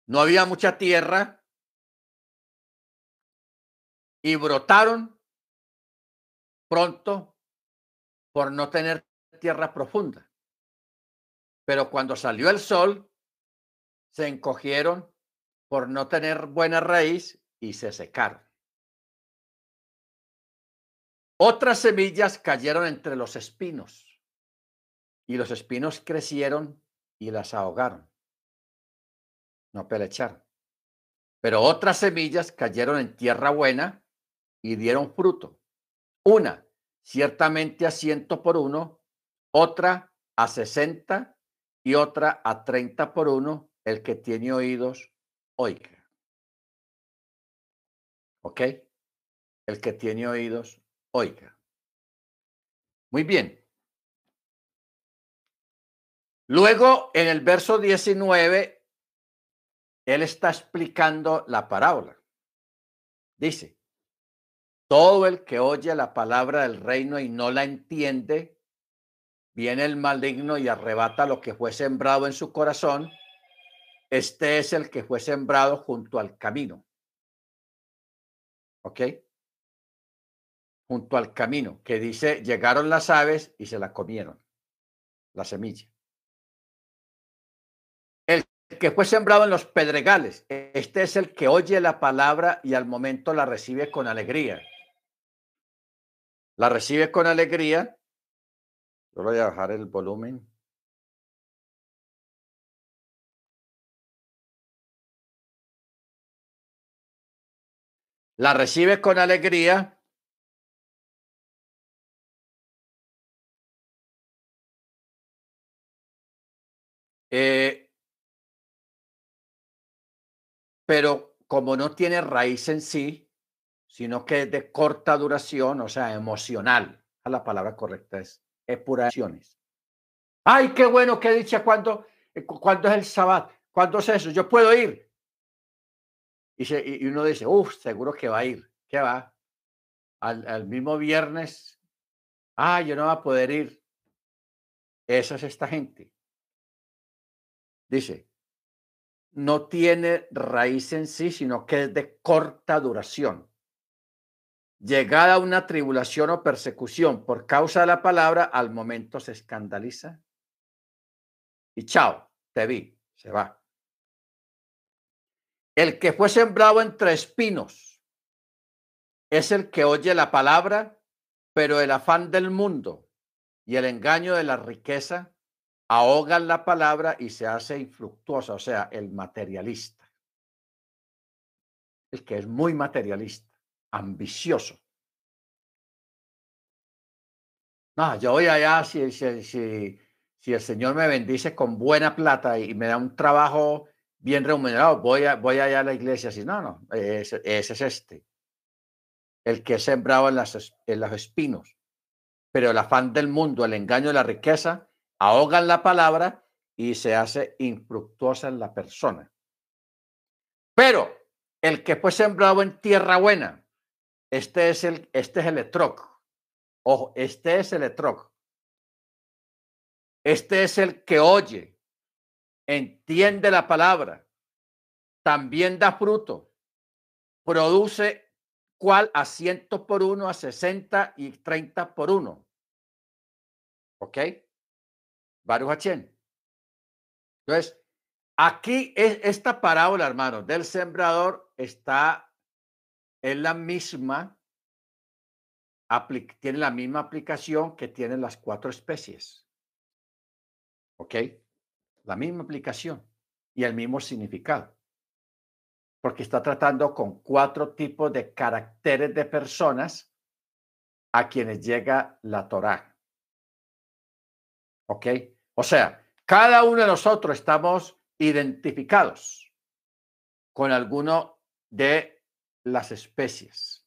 No había mucha tierra y brotaron pronto por no tener tierra profunda. Pero cuando salió el sol, se encogieron por no tener buena raíz y se secaron. Otras semillas cayeron entre los espinos y los espinos crecieron y las ahogaron. No pelecharon. Pero otras semillas cayeron en tierra buena y dieron fruto. Una, ciertamente a ciento por uno, otra a sesenta y otra a treinta por uno. El que tiene oídos, oiga. ¿Ok? El que tiene oídos, oiga. Muy bien. Luego, en el verso 19, él está explicando la parábola. Dice, todo el que oye la palabra del reino y no la entiende, viene el maligno y arrebata lo que fue sembrado en su corazón. Este es el que fue sembrado junto al camino. ¿Ok? Junto al camino, que dice, llegaron las aves y se la comieron, la semilla. El que fue sembrado en los pedregales, este es el que oye la palabra y al momento la recibe con alegría. La recibe con alegría. Yo voy a bajar el volumen. la recibe con alegría. Eh, pero como no tiene raíz en sí, sino que es de corta duración, o sea, emocional, la palabra correcta es, es pura emociones. Ay, qué bueno, qué dicha, cuando, cuando es el sabbat, cuándo es eso, yo puedo ir. Y, uno dice, uff, seguro que va a ir. ¿Qué va? Al, mismo viernes. Ah, yo no voy a poder ir. Esa es esta gente. Dice, no tiene raíz en sí, sino que es de corta duración. Llegada una tribulación o persecución por causa de la palabra, al momento se escandaliza. Y chao, te vi, se va. El que fue sembrado entre espinos es el que oye la palabra, pero el afán del mundo y el engaño de la riqueza ahogan la palabra y se hace infructuosa, o sea, el materialista. El que es muy materialista, ambicioso. No, yo voy allá si, si, si, si el Señor me bendice con buena plata y me da un trabajo bien remunerado, voy, a, voy allá a la iglesia. Así, no, no, ese, es este. El que es sembrado en, las, en los espinos. Pero el afán del mundo, el engaño de la riqueza, ahogan la palabra y se hace infructuosa en la persona. Pero el que fue sembrado en tierra buena, este es el, este es el etroc. Ojo, este es el etroc. Este es el que oye, entiende la palabra, también da fruto, produce cual a ciento por uno, a sesenta y treinta por uno. ¿Ok? Baruch Entonces, aquí es esta parábola, hermano, del sembrador está en la misma, tiene la misma aplicación que tienen las cuatro especies. ¿Ok? la misma aplicación y el mismo significado. porque está tratando con cuatro tipos de caracteres de personas a quienes llega la Torá. ¿Ok? O sea, cada uno de nosotros estamos identificados con alguno de las especies.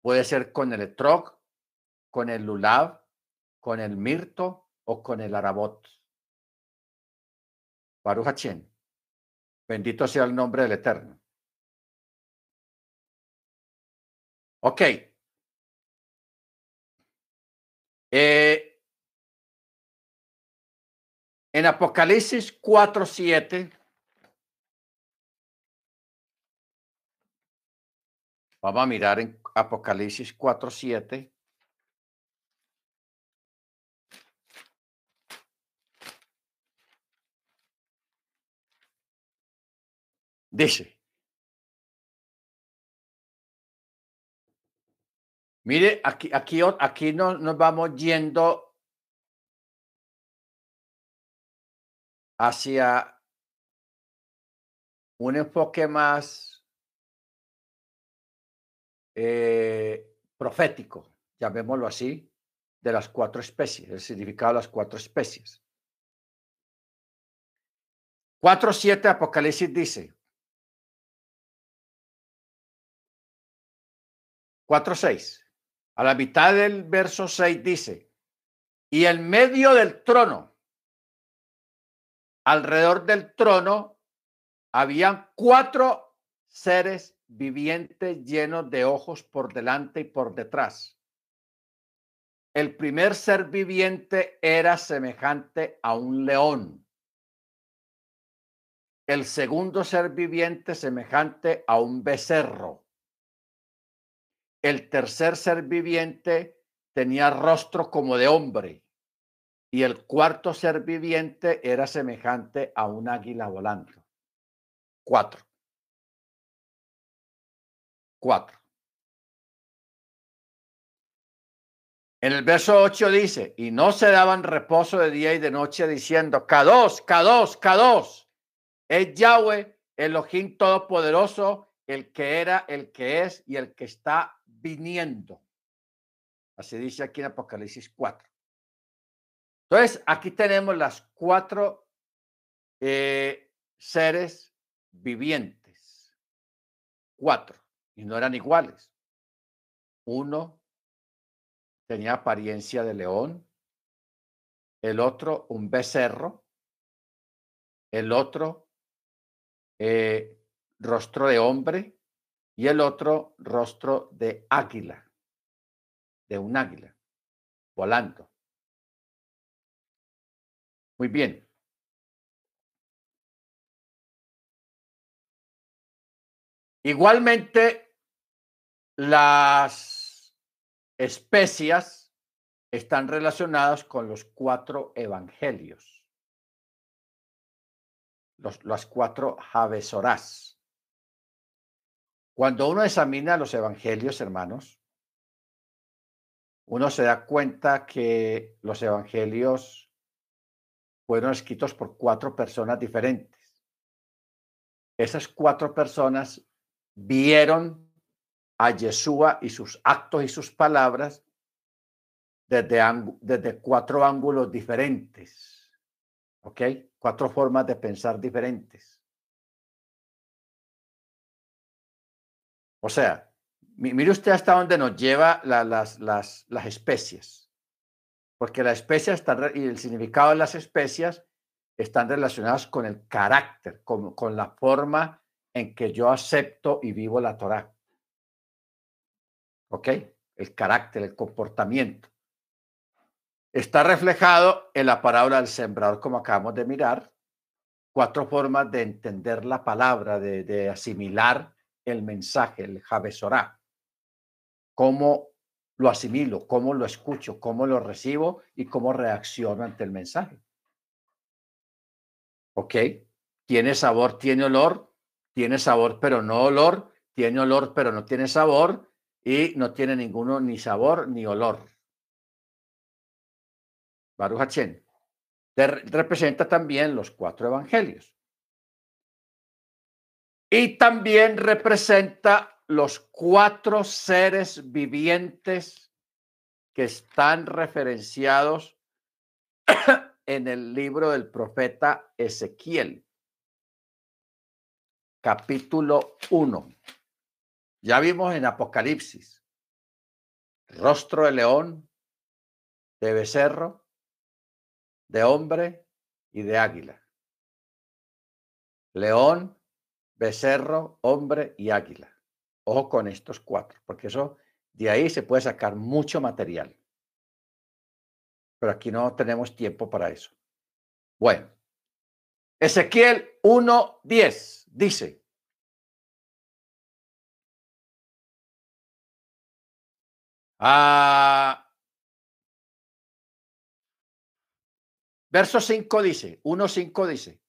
Puede ser con el etrog, con el lulav, con el mirto o con el arabot. Baruch Bendito sea el nombre del Eterno. Ok. Eh, en Apocalipsis 4.7 Vamos a mirar en Apocalipsis 4.7. Dice, mire, aquí, aquí, aquí nos, nos vamos yendo hacia un enfoque más eh, profético, llamémoslo así, de las cuatro especies, el significado de las cuatro especies. 4.7 Apocalipsis dice, 4.6. A la mitad del verso 6 dice, y en medio del trono, alrededor del trono, habían cuatro seres vivientes llenos de ojos por delante y por detrás. El primer ser viviente era semejante a un león. El segundo ser viviente semejante a un becerro el tercer ser viviente tenía rostro como de hombre y el cuarto ser viviente era semejante a un águila volando. Cuatro. Cuatro. En el verso 8 dice, y no se daban reposo de día y de noche diciendo, K2, K2, K2, es Yahweh, Elohim Todopoderoso, el que era, el que es y el que está viniendo. Así dice aquí en Apocalipsis 4. Entonces, aquí tenemos las cuatro eh, seres vivientes. Cuatro. Y no eran iguales. Uno tenía apariencia de león. El otro, un becerro. El otro, eh, rostro de hombre y el otro rostro de águila, de un águila, volando. Muy bien. Igualmente, las especias están relacionadas con los cuatro evangelios, los, las cuatro javesorás. Cuando uno examina los evangelios, hermanos, uno se da cuenta que los evangelios fueron escritos por cuatro personas diferentes. Esas cuatro personas vieron a Yeshua y sus actos y sus palabras desde, desde cuatro ángulos diferentes. ¿Ok? Cuatro formas de pensar diferentes. O sea, mire usted hasta dónde nos lleva las, las, las especies, porque la especia está, y el significado de las especias están relacionadas con el carácter, con, con la forma en que yo acepto y vivo la Torah. ¿Ok? El carácter, el comportamiento. Está reflejado en la parábola del sembrador, como acabamos de mirar. Cuatro formas de entender la palabra, de, de asimilar el mensaje, el Jabesorá, cómo lo asimilo, cómo lo escucho, cómo lo recibo y cómo reacciono ante el mensaje. ¿Ok? Tiene sabor, tiene olor, tiene sabor pero no olor, tiene olor pero no tiene sabor y no tiene ninguno ni sabor ni olor. Baruch Representa también los cuatro evangelios. Y también representa los cuatro seres vivientes que están referenciados en el libro del profeta Ezequiel, capítulo 1. Ya vimos en Apocalipsis, rostro de león, de becerro, de hombre y de águila. León, becerro, hombre y águila. Ojo con estos cuatro, porque eso de ahí se puede sacar mucho material. Pero aquí no tenemos tiempo para eso. Bueno, Ezequiel 1.10 dice, ah, verso 5 dice, 1.5 dice,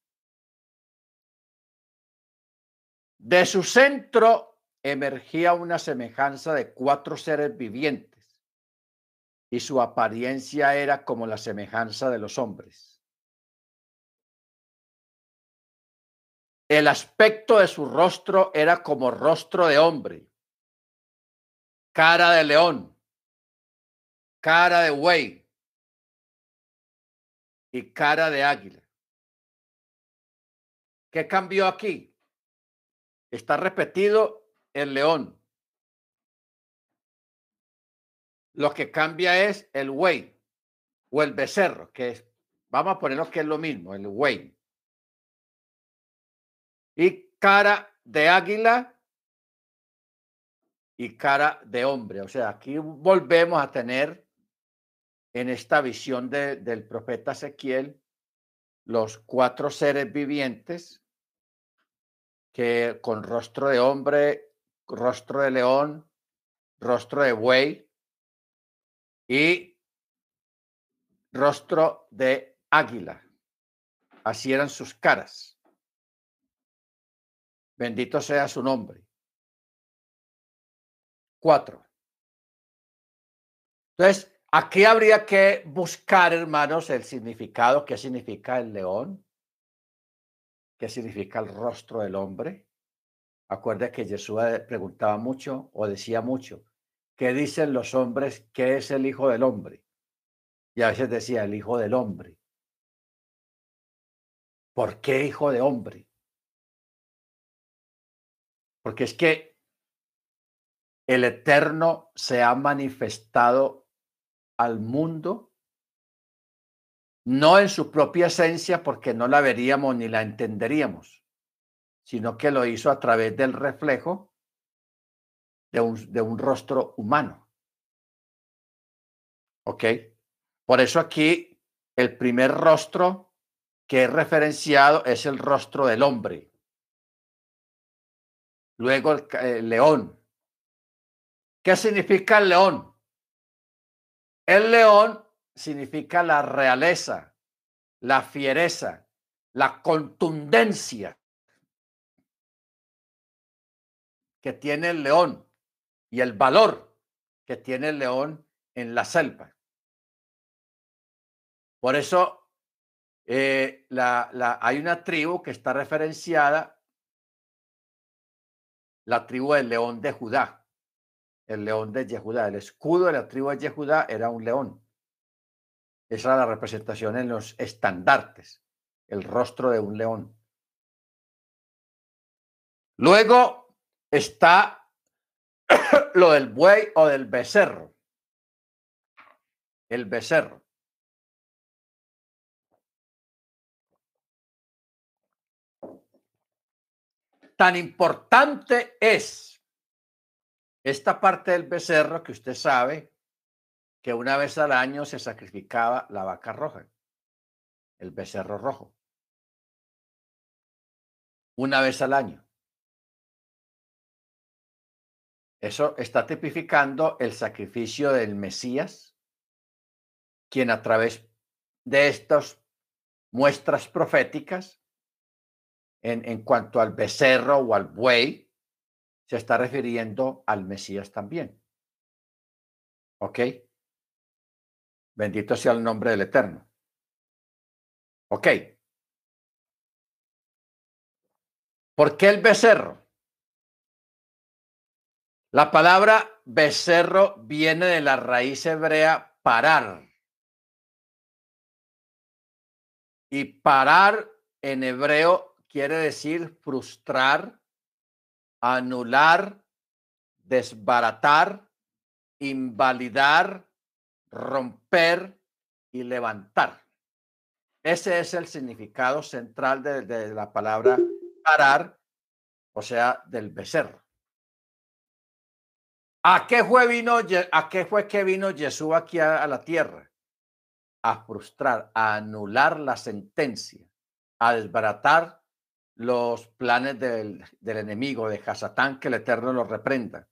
De su centro emergía una semejanza de cuatro seres vivientes y su apariencia era como la semejanza de los hombres. El aspecto de su rostro era como rostro de hombre, cara de león, cara de buey y cara de águila. ¿Qué cambió aquí? Está repetido el león. Lo que cambia es el güey o el becerro, que es, vamos a ponerlo que es lo mismo, el güey. Y cara de águila y cara de hombre. O sea, aquí volvemos a tener en esta visión del profeta Ezequiel los cuatro seres vivientes que con rostro de hombre, rostro de león, rostro de buey y rostro de águila. Así eran sus caras. Bendito sea su nombre. Cuatro. Entonces, aquí habría que buscar, hermanos, el significado. ¿Qué significa el león? qué significa el rostro del hombre. Acuerda que Jesús preguntaba mucho o decía mucho, ¿qué dicen los hombres? ¿Qué es el Hijo del Hombre? Y a veces decía el Hijo del Hombre. ¿Por qué Hijo de Hombre? Porque es que el Eterno se ha manifestado al mundo no en su propia esencia porque no la veríamos ni la entenderíamos, sino que lo hizo a través del reflejo de un, de un rostro humano. ¿Ok? Por eso aquí el primer rostro que es referenciado es el rostro del hombre. Luego el, el león. ¿Qué significa el león? El león significa la realeza, la fiereza, la contundencia que tiene el león y el valor que tiene el león en la selva. Por eso eh, la, hay una tribu que está referenciada, la tribu del león de Judá, el león de Yehudá. El escudo de la tribu de Yehudá era un león. Esa era la representación en los estandartes, el rostro de un león. Luego está lo del buey o del becerro. El becerro. Tan importante es esta parte del becerro que usted sabe que una vez al año se sacrificaba la vaca roja, el becerro rojo. Una vez al año. Eso está tipificando el sacrificio del Mesías, quien a través de estas muestras proféticas, en, cuanto al becerro o al buey, se está refiriendo al Mesías también. ¿Ok? Bendito sea el nombre del Eterno. Ok. ¿Por qué el becerro? La palabra becerro viene de la raíz hebrea parar. Y parar en hebreo quiere decir frustrar, anular, desbaratar, invalidar, romper y levantar. Ese es el significado central de, la palabra parar, o sea, del becerro. ¿A qué fue, vino, a qué fue que vino Jesús aquí a, la tierra? A frustrar, a anular la sentencia, a desbaratar los planes del, enemigo, de Hasatán, que el Eterno lo reprenda.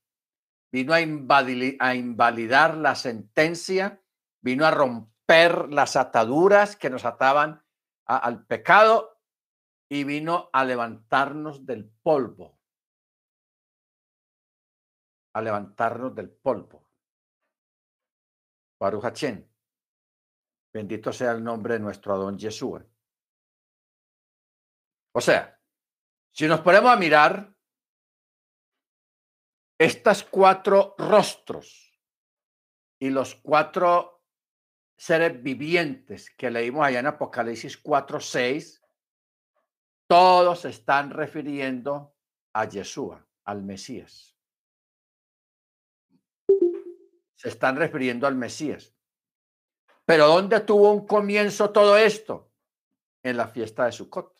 Vino a, a invalidar la sentencia, vino a romper las ataduras que nos ataban al pecado y vino a levantarnos del polvo a levantarnos del polvo. Baruch Bendito sea el nombre de nuestro Adón Yeshua. O sea, si nos ponemos a mirar estas cuatro rostros y los cuatro seres vivientes que leímos allá en Apocalipsis 4:6, todos están refiriendo a Yeshua, al Mesías se están refiriendo al Mesías. Pero ¿dónde tuvo un comienzo todo esto? En la fiesta de Sukkot.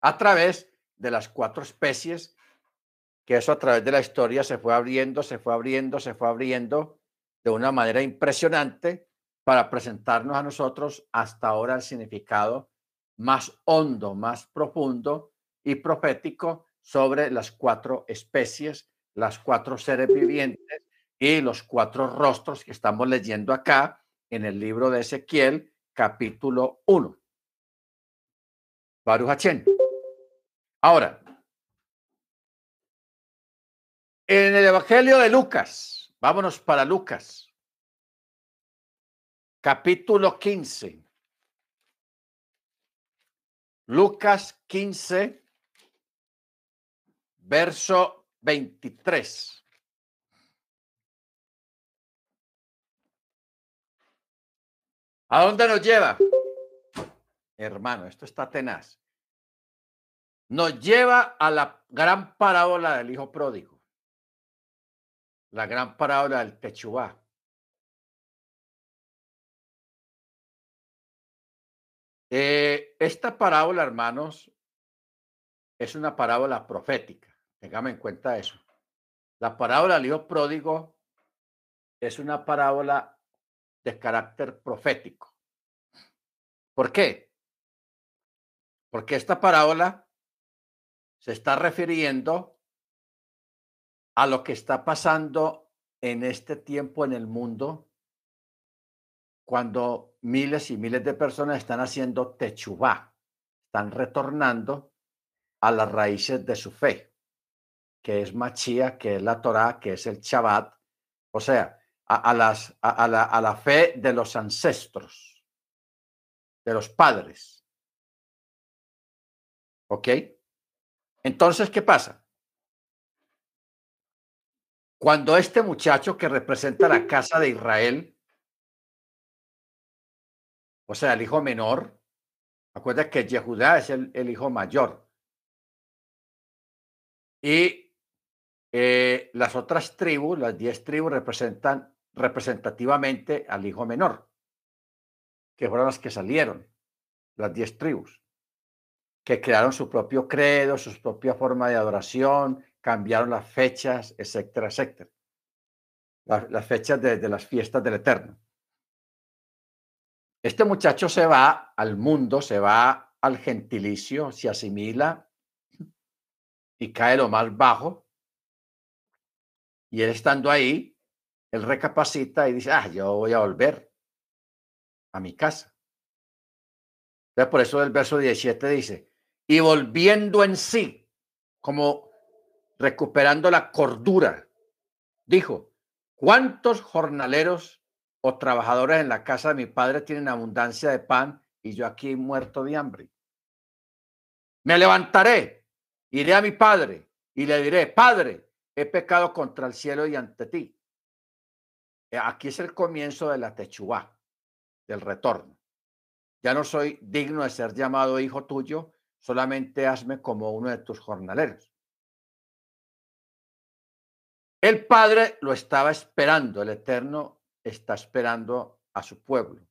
A través de las cuatro especies, que eso a través de la historia se fue abriendo, se fue abriendo, se fue abriendo de una manera impresionante para presentarnos a nosotros hasta ahora el significado más hondo, más profundo y profético sobre las cuatro especies, las cuatro seres vivientes y los cuatro rostros que estamos leyendo acá en el libro de Ezequiel, capítulo 1. Baruch Ahora, en el Evangelio de Lucas, vámonos para Lucas, capítulo 15. Lucas 15, verso 23. ¿A dónde nos lleva? Hermano, esto está tenaz. Nos lleva a la gran parábola del hijo pródigo. La gran parábola del Techubá. Eh, esta parábola, hermanos, es una parábola profética. Téngame en cuenta eso. La parábola del hijo pródigo es una parábola de carácter profético. ¿Por qué? Porque esta parábola se está refiriendo a lo que está pasando en este tiempo en el mundo cuando miles y miles de personas están haciendo techubá, están retornando a las raíces de su fe, que es Machía, que es la Torá, que es el Shabbat. O sea, a, las, a, la, a la fe de los ancestros, de los padres. ¿Ok? Entonces, ¿qué pasa? Cuando este muchacho que representa la casa de Israel, o sea, el hijo menor, acuerda que Yehudá es el, hijo mayor. Y eh, las otras tribus, las diez tribus, representan representativamente al hijo menor, que fueron las que salieron, las diez tribus, que crearon su propio credo, su propia forma de adoración, cambiaron las fechas, etcétera, etcétera. Las, fechas de, las fiestas del Eterno. Este muchacho se va al mundo, se va al gentilicio, se asimila y cae lo más bajo. Y él estando ahí, él recapacita y dice, ah, yo voy a volver a mi casa. Entonces, por eso el verso 17 dice, y volviendo en sí, como recuperando la cordura, dijo, ¿cuántos jornaleros o trabajadores en la casa de mi padre tienen abundancia de pan y yo aquí muerto de hambre? Me levantaré, iré a mi padre y le diré, Padre, he pecado contra el cielo y ante ti. Eh, aquí es el comienzo de la techuá, del retorno. Ya no soy digno de ser llamado hijo tuyo, solamente hazme como uno de tus jornaleros. El Padre lo estaba esperando, el Eterno está esperando a su pueblo.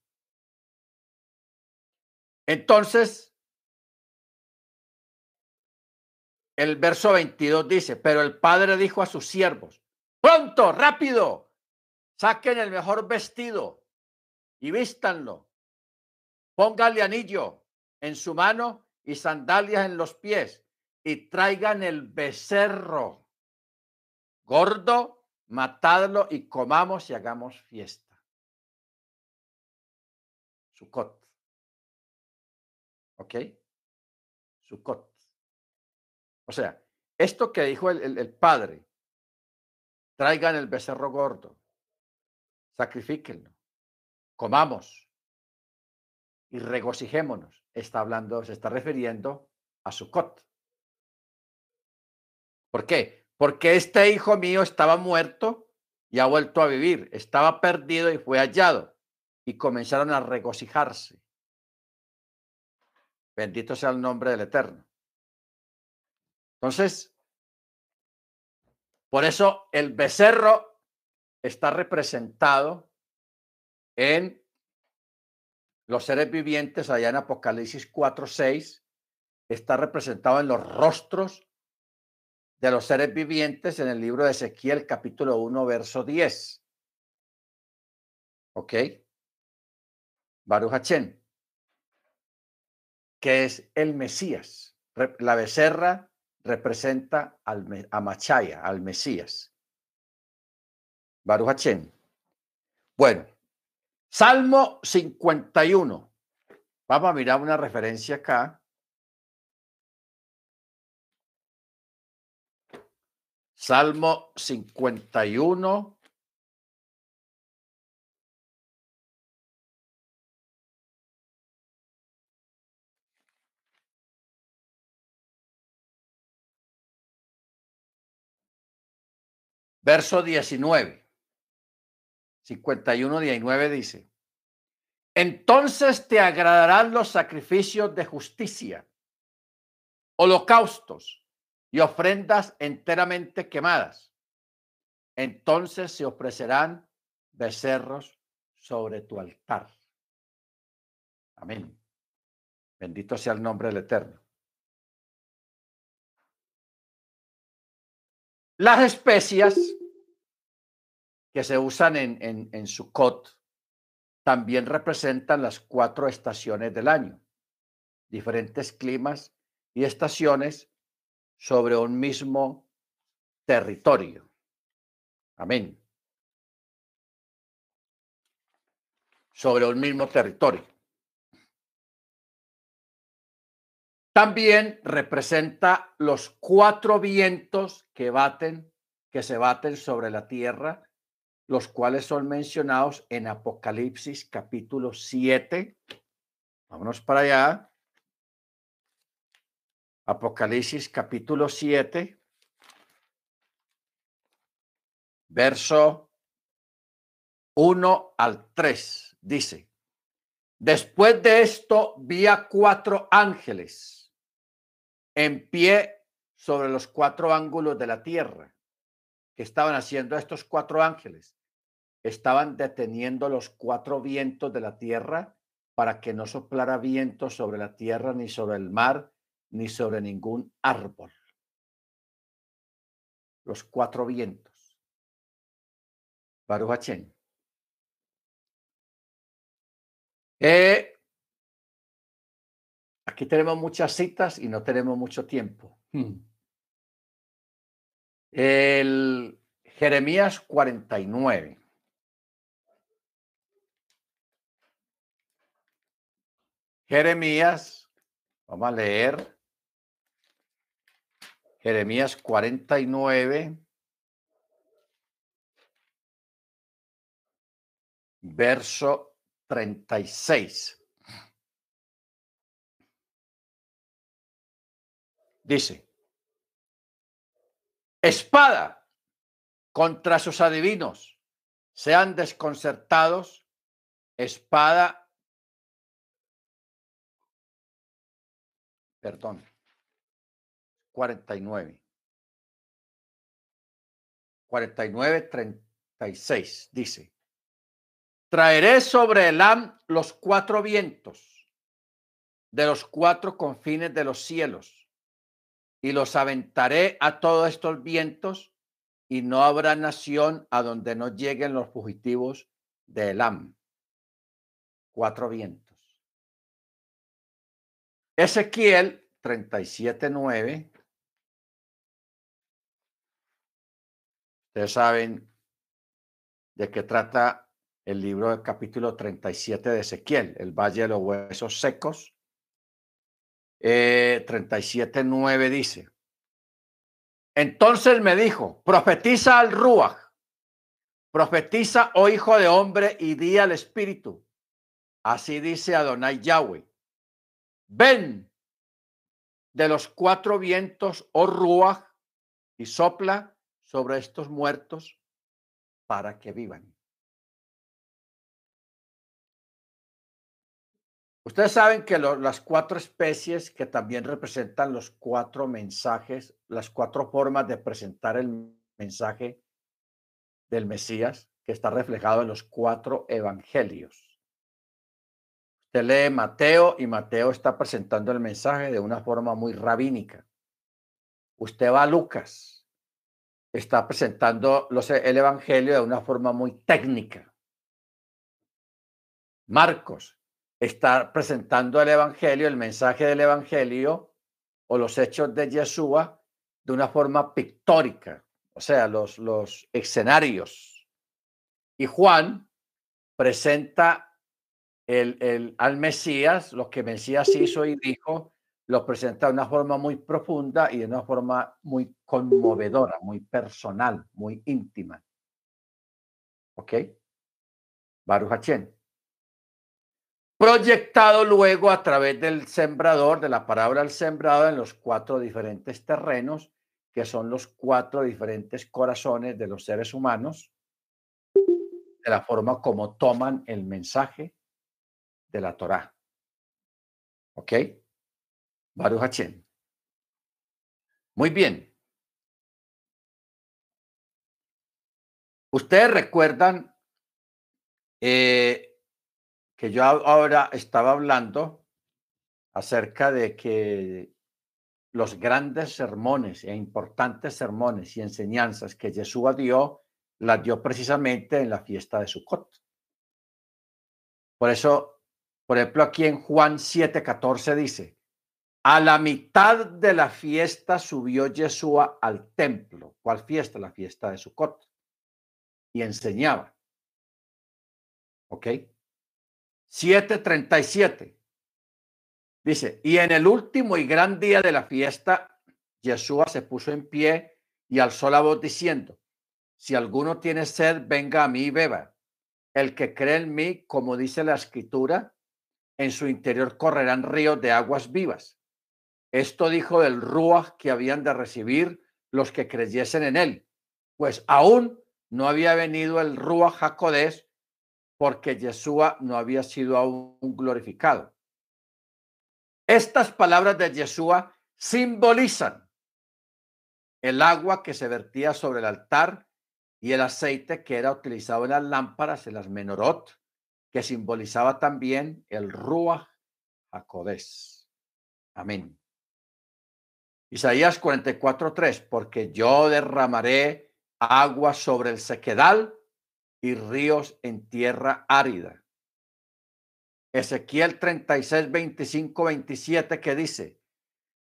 Entonces, el verso 22 dice, pero el Padre dijo a sus siervos, pronto, rápido, saquen el mejor vestido y vístanlo, pónganle anillo en su mano y sandalias en los pies y traigan el becerro gordo, matadlo y comamos y hagamos fiesta. Sucot. ¿Ok? Sucot. O sea, esto que dijo el, el padre, traigan el becerro gordo, sacrifíquenlo, comamos y regocijémonos. Está hablando, se está refiriendo a Sucot. ¿Por qué? Porque este hijo mío estaba muerto y ha vuelto a vivir, estaba perdido y fue hallado. Y comenzaron a regocijarse. Bendito sea el nombre del Eterno. Entonces, por eso el becerro está representado en los seres vivientes allá en Apocalipsis 4, 6, está representado en los rostros de los seres vivientes en el libro de Ezequiel capítulo 1, verso 10. ¿Ok? Baruch que es el Mesías. La becerra representa al, a Machaya, al Mesías. Baruch. Bueno, Salmo 51. Vamos a mirar una referencia acá. Salmo 51. Verso 19. 51, 19 dice, entonces te agradarán los sacrificios de justicia, holocaustos y ofrendas enteramente quemadas. Entonces se ofrecerán becerros sobre tu altar. Amén. Bendito sea el nombre del Eterno. Las especias que se usan en, en, en Sukkot también representan las cuatro estaciones del año, diferentes climas y estaciones sobre un mismo territorio. Amén. Sobre un mismo territorio. También representa los cuatro vientos que baten, que se baten sobre la tierra los cuales son mencionados en Apocalipsis capítulo 7. Vámonos para allá. Apocalipsis capítulo 7, verso 1 al 3. Dice, después de esto vi a cuatro ángeles en pie sobre los cuatro ángulos de la tierra. que estaban haciendo estos cuatro ángeles? Estaban deteniendo los cuatro vientos de la tierra para que no soplara viento sobre la tierra, ni sobre el mar, ni sobre ningún árbol. Los cuatro vientos. Baruch eh, aquí tenemos muchas citas y no tenemos mucho tiempo. Hmm. El Jeremías 49. Jeremías, vamos a leer. Jeremías 49, verso 36. dice, espada contra sus adivinos, sean desconcertados, espada, perdón, 49. 49, 36 dice, traeré sobre Elam los cuatro vientos de los cuatro confines de los cielos y los aventaré a todos estos vientos y no habrá nación a donde no lleguen los fugitivos de Elam. Cuatro vientos. Ezequiel 37.9 Ustedes saben de qué trata el libro del capítulo 37 de Ezequiel, el Valle de los Huesos Secos. Eh, 37.9 dice, entonces me dijo, profetiza al Ruach, profetiza, oh hijo de hombre, y di al Espíritu. Así dice Adonai Yahweh, ven de los cuatro vientos, oh Ruach, y sopla sobre estos muertos para que vivan. Ustedes saben que las cuatro especies que también representan los cuatro mensajes, las cuatro formas de presentar el mensaje del Mesías, que está reflejado en los cuatro evangelios. Usted lee Mateo y Mateo está presentando el mensaje de una forma muy rabínica. Usted va a Lucas está presentando los, el Evangelio de una forma muy técnica. Marcos está presentando el Evangelio, el mensaje del Evangelio o los hechos de Yeshua de una forma pictórica, o sea, los, los escenarios. Y Juan presenta el, el, al Mesías, lo que Mesías hizo y dijo lo presenta de una forma muy profunda y de una forma muy conmovedora, muy personal, muy íntima. ¿Ok? Baruch Proyectado luego a través del sembrador, de la palabra del sembrado, en los cuatro diferentes terrenos, que son los cuatro diferentes corazones de los seres humanos, de la forma como toman el mensaje de la Torá. ¿Ok? Baruch Muy bien. Ustedes recuerdan eh, que yo ahora estaba hablando acerca de que los grandes sermones e importantes sermones y enseñanzas que Jesús dio, las dio precisamente en la fiesta de Sukkot. Por eso, por ejemplo, aquí en Juan 7:14 dice, a la mitad de la fiesta subió Yeshua al templo. ¿Cuál fiesta? La fiesta de Sukkot. Y enseñaba. ¿Ok? 737. Dice, y en el último y gran día de la fiesta, Yeshua se puso en pie y alzó la voz diciendo, si alguno tiene sed, venga a mí y beba. El que cree en mí, como dice la escritura, en su interior correrán ríos de aguas vivas. Esto dijo del Ruach que habían de recibir los que creyesen en él, pues aún no había venido el Ruach Jacodés porque Yeshua no había sido aún glorificado. Estas palabras de Yeshua simbolizan el agua que se vertía sobre el altar y el aceite que era utilizado en las lámparas, en las menorot, que simbolizaba también el Ruach Jacodés. Amén. Isaías 44:3, porque yo derramaré agua sobre el sequedal y ríos en tierra árida. Ezequiel 36, 25, 27 que dice,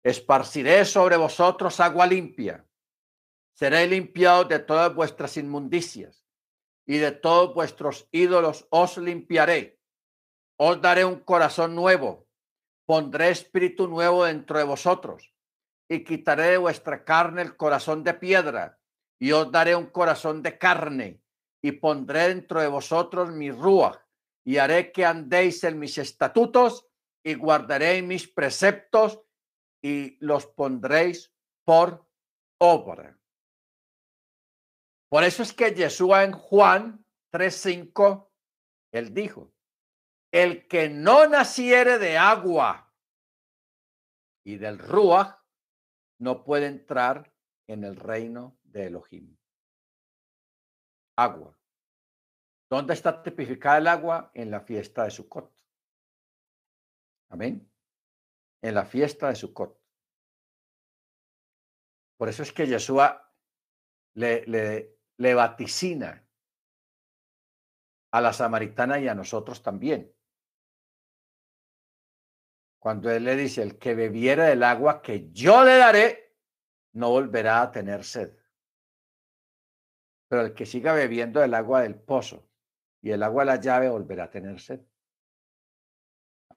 esparciré sobre vosotros agua limpia, seré limpiado de todas vuestras inmundicias y de todos vuestros ídolos os limpiaré. Os daré un corazón nuevo, pondré espíritu nuevo dentro de vosotros y quitaré de vuestra carne el corazón de piedra y os daré un corazón de carne y pondré dentro de vosotros mi rúa y haré que andéis en mis estatutos y guardaré mis preceptos y los pondréis por obra. Por eso es que Jesús en Juan 3:5, él dijo, el que no naciere de agua y del ruach no puede entrar en el reino de Elohim. Agua. ¿Dónde está tipificada el agua? En la fiesta de Sukkot. Amén. En la fiesta de Sukkot. Por eso es que Yeshua le, le, le vaticina a la samaritana y a nosotros también. Cuando él le dice, el que bebiera del agua que yo le daré, no volverá a tener sed. Pero el que siga bebiendo del agua del pozo y el agua de la llave volverá a tener sed.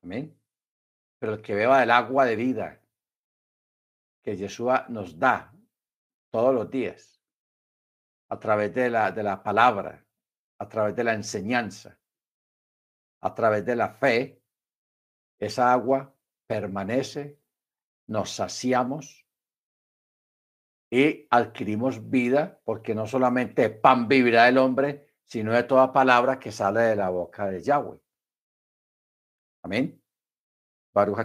Amén. Pero el que beba del agua de vida que Yeshua nos da todos los días, a través de la, de la palabra, a través de la enseñanza, a través de la fe, esa agua permanece, nos saciamos y adquirimos vida, porque no solamente pan vivirá el hombre, sino de toda palabra que sale de la boca de Yahweh. Amén. Baruch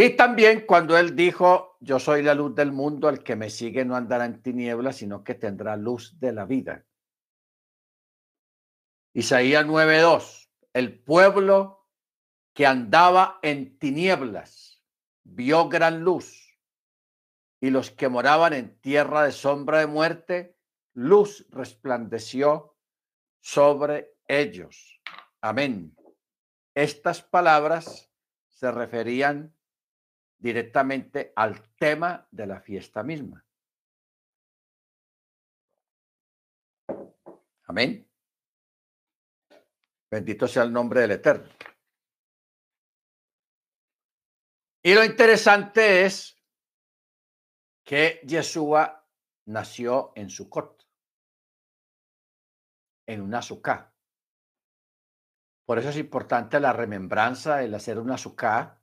Y también cuando él dijo, yo soy la luz del mundo, el que me sigue no andará en tinieblas, sino que tendrá luz de la vida. Isaías 9:2, el pueblo que andaba en tinieblas vio gran luz, y los que moraban en tierra de sombra de muerte, luz resplandeció sobre ellos. Amén. Estas palabras se referían directamente al tema de la fiesta misma. Amén. Bendito sea el nombre del Eterno. Y lo interesante es que Yeshua nació en Sucot, en una azúcar. Por eso es importante la remembranza, el hacer una azúcar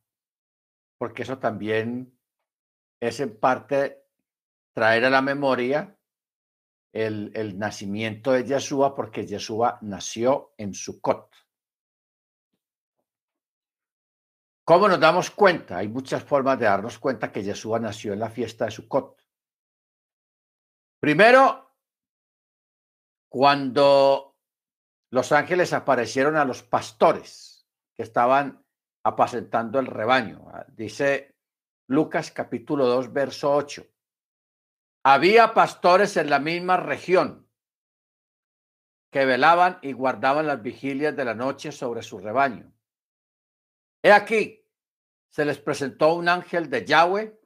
porque eso también es en parte traer a la memoria el, el nacimiento de Yeshua, porque Yeshua nació en Sukkot. ¿Cómo nos damos cuenta? Hay muchas formas de darnos cuenta que Yeshua nació en la fiesta de Sukkot. Primero, cuando los ángeles aparecieron a los pastores que estaban apacentando el rebaño. Ah, dice Lucas capítulo 2, verso 8. Había pastores en la misma región que velaban y guardaban las vigilias de la noche sobre su rebaño. He aquí, se les presentó un ángel de Yahweh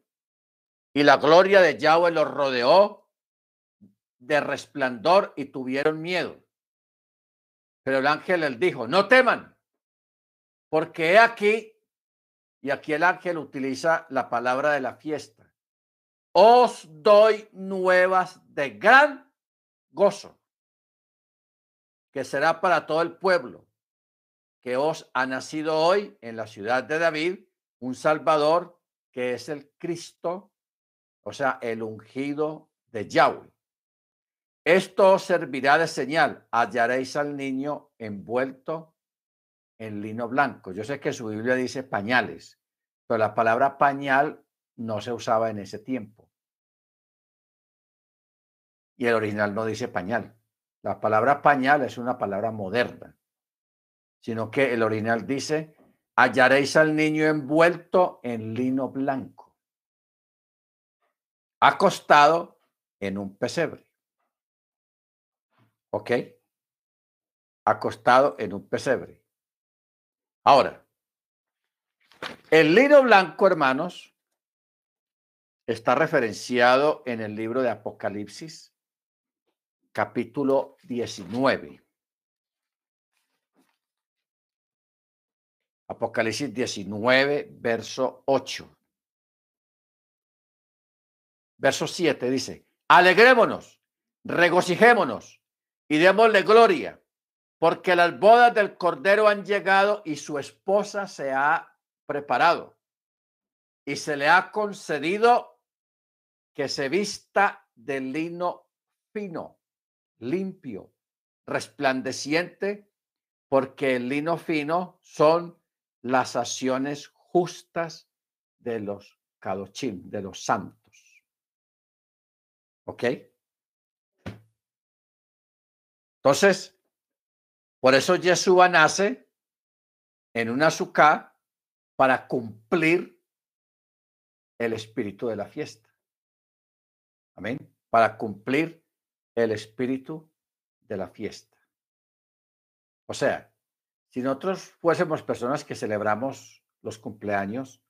y la gloria de Yahweh los rodeó de resplandor y tuvieron miedo. Pero el ángel les dijo, no teman, porque he aquí, y aquí el ángel utiliza la palabra de la fiesta, os doy nuevas de gran gozo, que será para todo el pueblo, que os ha nacido hoy en la ciudad de David un Salvador que es el Cristo, o sea, el ungido de Yahweh. Esto os servirá de señal. Hallaréis al niño envuelto en lino blanco. Yo sé que su Biblia dice pañales, pero la palabra pañal no se usaba en ese tiempo. Y el original no dice pañal. La palabra pañal es una palabra moderna, sino que el original dice, hallaréis al niño envuelto en lino blanco, acostado en un pesebre. ¿Ok? Acostado en un pesebre. Ahora, el lino blanco, hermanos, está referenciado en el libro de Apocalipsis, capítulo 19. Apocalipsis 19, verso 8. Verso 7 dice, alegrémonos, regocijémonos y démosle gloria, porque las bodas del Cordero han llegado y su esposa se ha preparado. y se le ha concedido que se vista de lino fino, limpio, resplandeciente, porque el lino fino son las acciones justas de los kadochim, de los santos. ¿Ok? Entonces, por eso Yeshua nace en una azúcar para cumplir el espíritu de la fiesta. Amén. Para cumplir el espíritu de la fiesta. O sea, si nosotros fuésemos personas que celebramos los cumpleaños,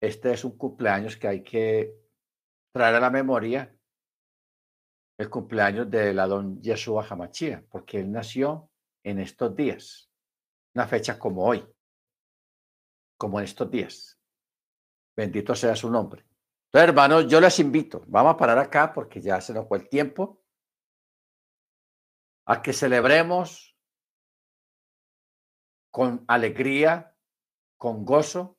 este es un cumpleaños que hay que traer a la memoria el cumpleaños de la don Yeshua Hamachia, porque él nació en estos días, una fecha como hoy, como en estos días. Bendito sea su nombre. Entonces, hermanos, yo les invito, vamos a parar acá porque ya se nos fue el tiempo, a que celebremos con alegría, con gozo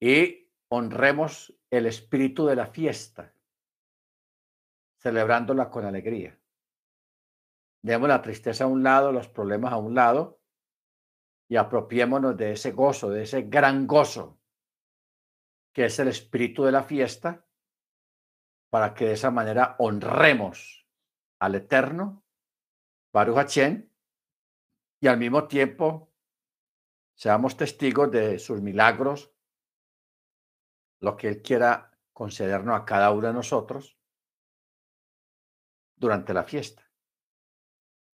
y honremos el espíritu de la fiesta celebrándola con alegría. Demos la tristeza a un lado, los problemas a un lado y apropiémonos de ese gozo, de ese gran gozo que es el espíritu de la fiesta, para que de esa manera honremos al Eterno, Baruch y al mismo tiempo seamos testigos de sus milagros, lo que Él quiera concedernos a cada uno de nosotros durante la fiesta.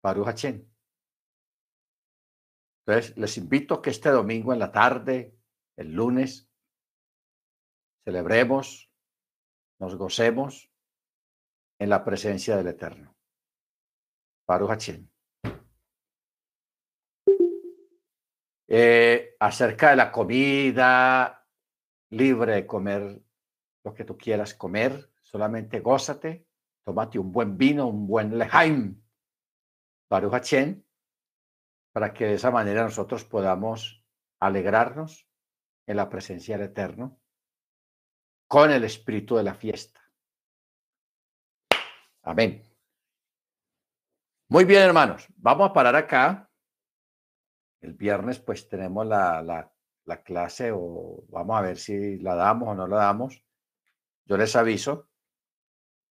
Baruch. Entonces, les invito que este domingo en la tarde, el lunes, celebremos, nos gocemos en la presencia del Eterno. Baruch. Eh, acerca de la comida, libre de comer lo que tú quieras comer, solamente gózate Tómate un buen vino, un buen lejaim, Baruch para que de esa manera nosotros podamos alegrarnos en la presencia del Eterno con el espíritu de la fiesta. Amén. Muy bien, hermanos. Vamos a parar acá. El viernes pues tenemos la, la, la clase o vamos a ver si la damos o no la damos. Yo les aviso.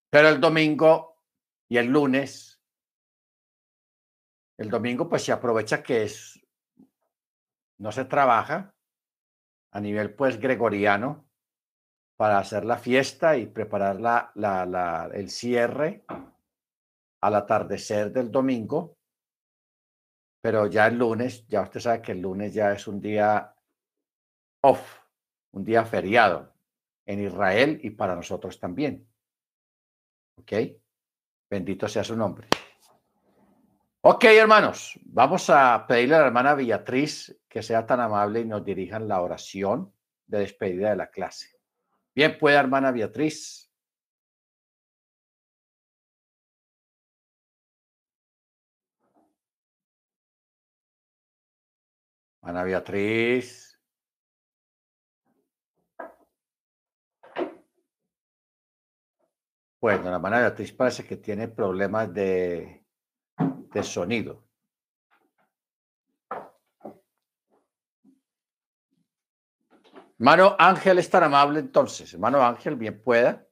Pero el domingo y el lunes, el domingo pues se aprovecha que es, no se trabaja a nivel pues gregoriano para hacer la fiesta y preparar la, el cierre al atardecer del domingo. Pero ya el lunes, ya usted sabe que el lunes ya es un día off, un día feriado en Israel y para nosotros también. ¿Ok? Bendito sea su nombre. Ok, hermanos, vamos a pedirle a la hermana Beatriz que sea tan amable y nos dirijan la oración de despedida de la clase. Bien, puede, hermana Beatriz. Hermana Beatriz. Bueno, la hermana Beatriz parece que tiene problemas de, de sonido. Hermano Ángel es tan amable entonces. Hermano Ángel, bien pueda.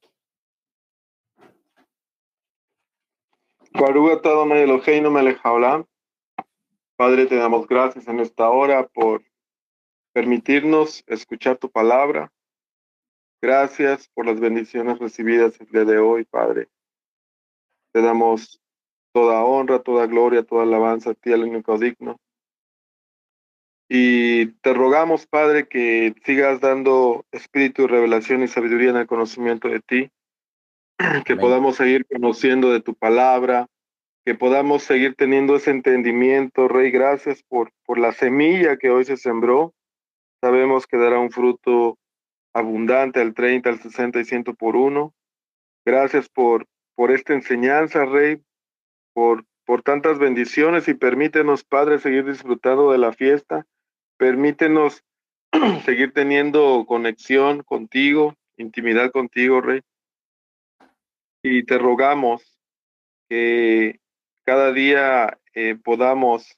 Padre, te damos gracias en esta hora por permitirnos escuchar tu palabra. Gracias por las bendiciones recibidas el día de hoy, Padre. Te damos toda honra, toda gloria, toda alabanza a ti, al único digno. Y te rogamos, Padre, que sigas dando espíritu, revelación y sabiduría en el conocimiento de ti, que podamos seguir conociendo de tu palabra, que podamos seguir teniendo ese entendimiento. Rey, gracias por, por la semilla que hoy se sembró. Sabemos que dará un fruto abundante al 30, al 60 y 100 por uno. Gracias por, por esta enseñanza, Rey, por, tantas bendiciones y permítenos, Padre, seguir disfrutando de la fiesta. Permítenos seguir teniendo conexión contigo, intimidad contigo, Rey. Y te rogamos que cada día eh, podamos,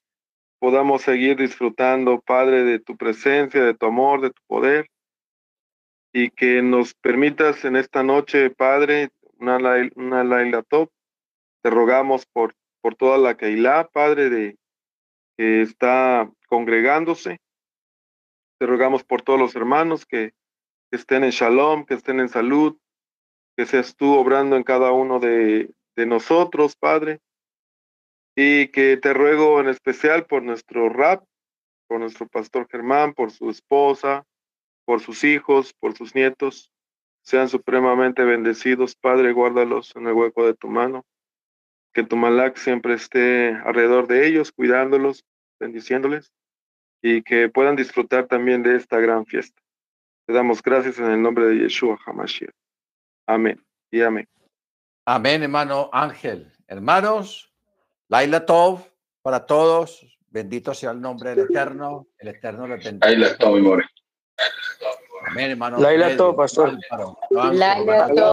podamos seguir disfrutando, Padre, de tu presencia, de tu amor, de tu poder, y que nos permitas en esta noche, Padre, una, una Laila Top. Te rogamos por, por toda la Keilah, Padre, de, que está congregándose. Te rogamos por todos los hermanos que, que estén en shalom, que estén en salud, que seas tú obrando en cada uno de, de nosotros, Padre. Y que te ruego en especial por nuestro rap, por nuestro pastor Germán, por su esposa, por sus hijos, por sus nietos. Sean supremamente bendecidos, Padre, guárdalos en el hueco de tu mano. Que tu malak siempre esté alrededor de ellos, cuidándolos, bendiciéndoles, y que puedan disfrutar también de esta gran fiesta. Te damos gracias en el nombre de Yeshua Hamashiach. Amén y amén. Amén, hermano Ángel. Hermanos, Laila Tov para todos. Bendito sea el nombre del Eterno. El Eterno les bendiga. Laila Tov, Amén, hermano. Laila Tov, pastor. Laila Tov.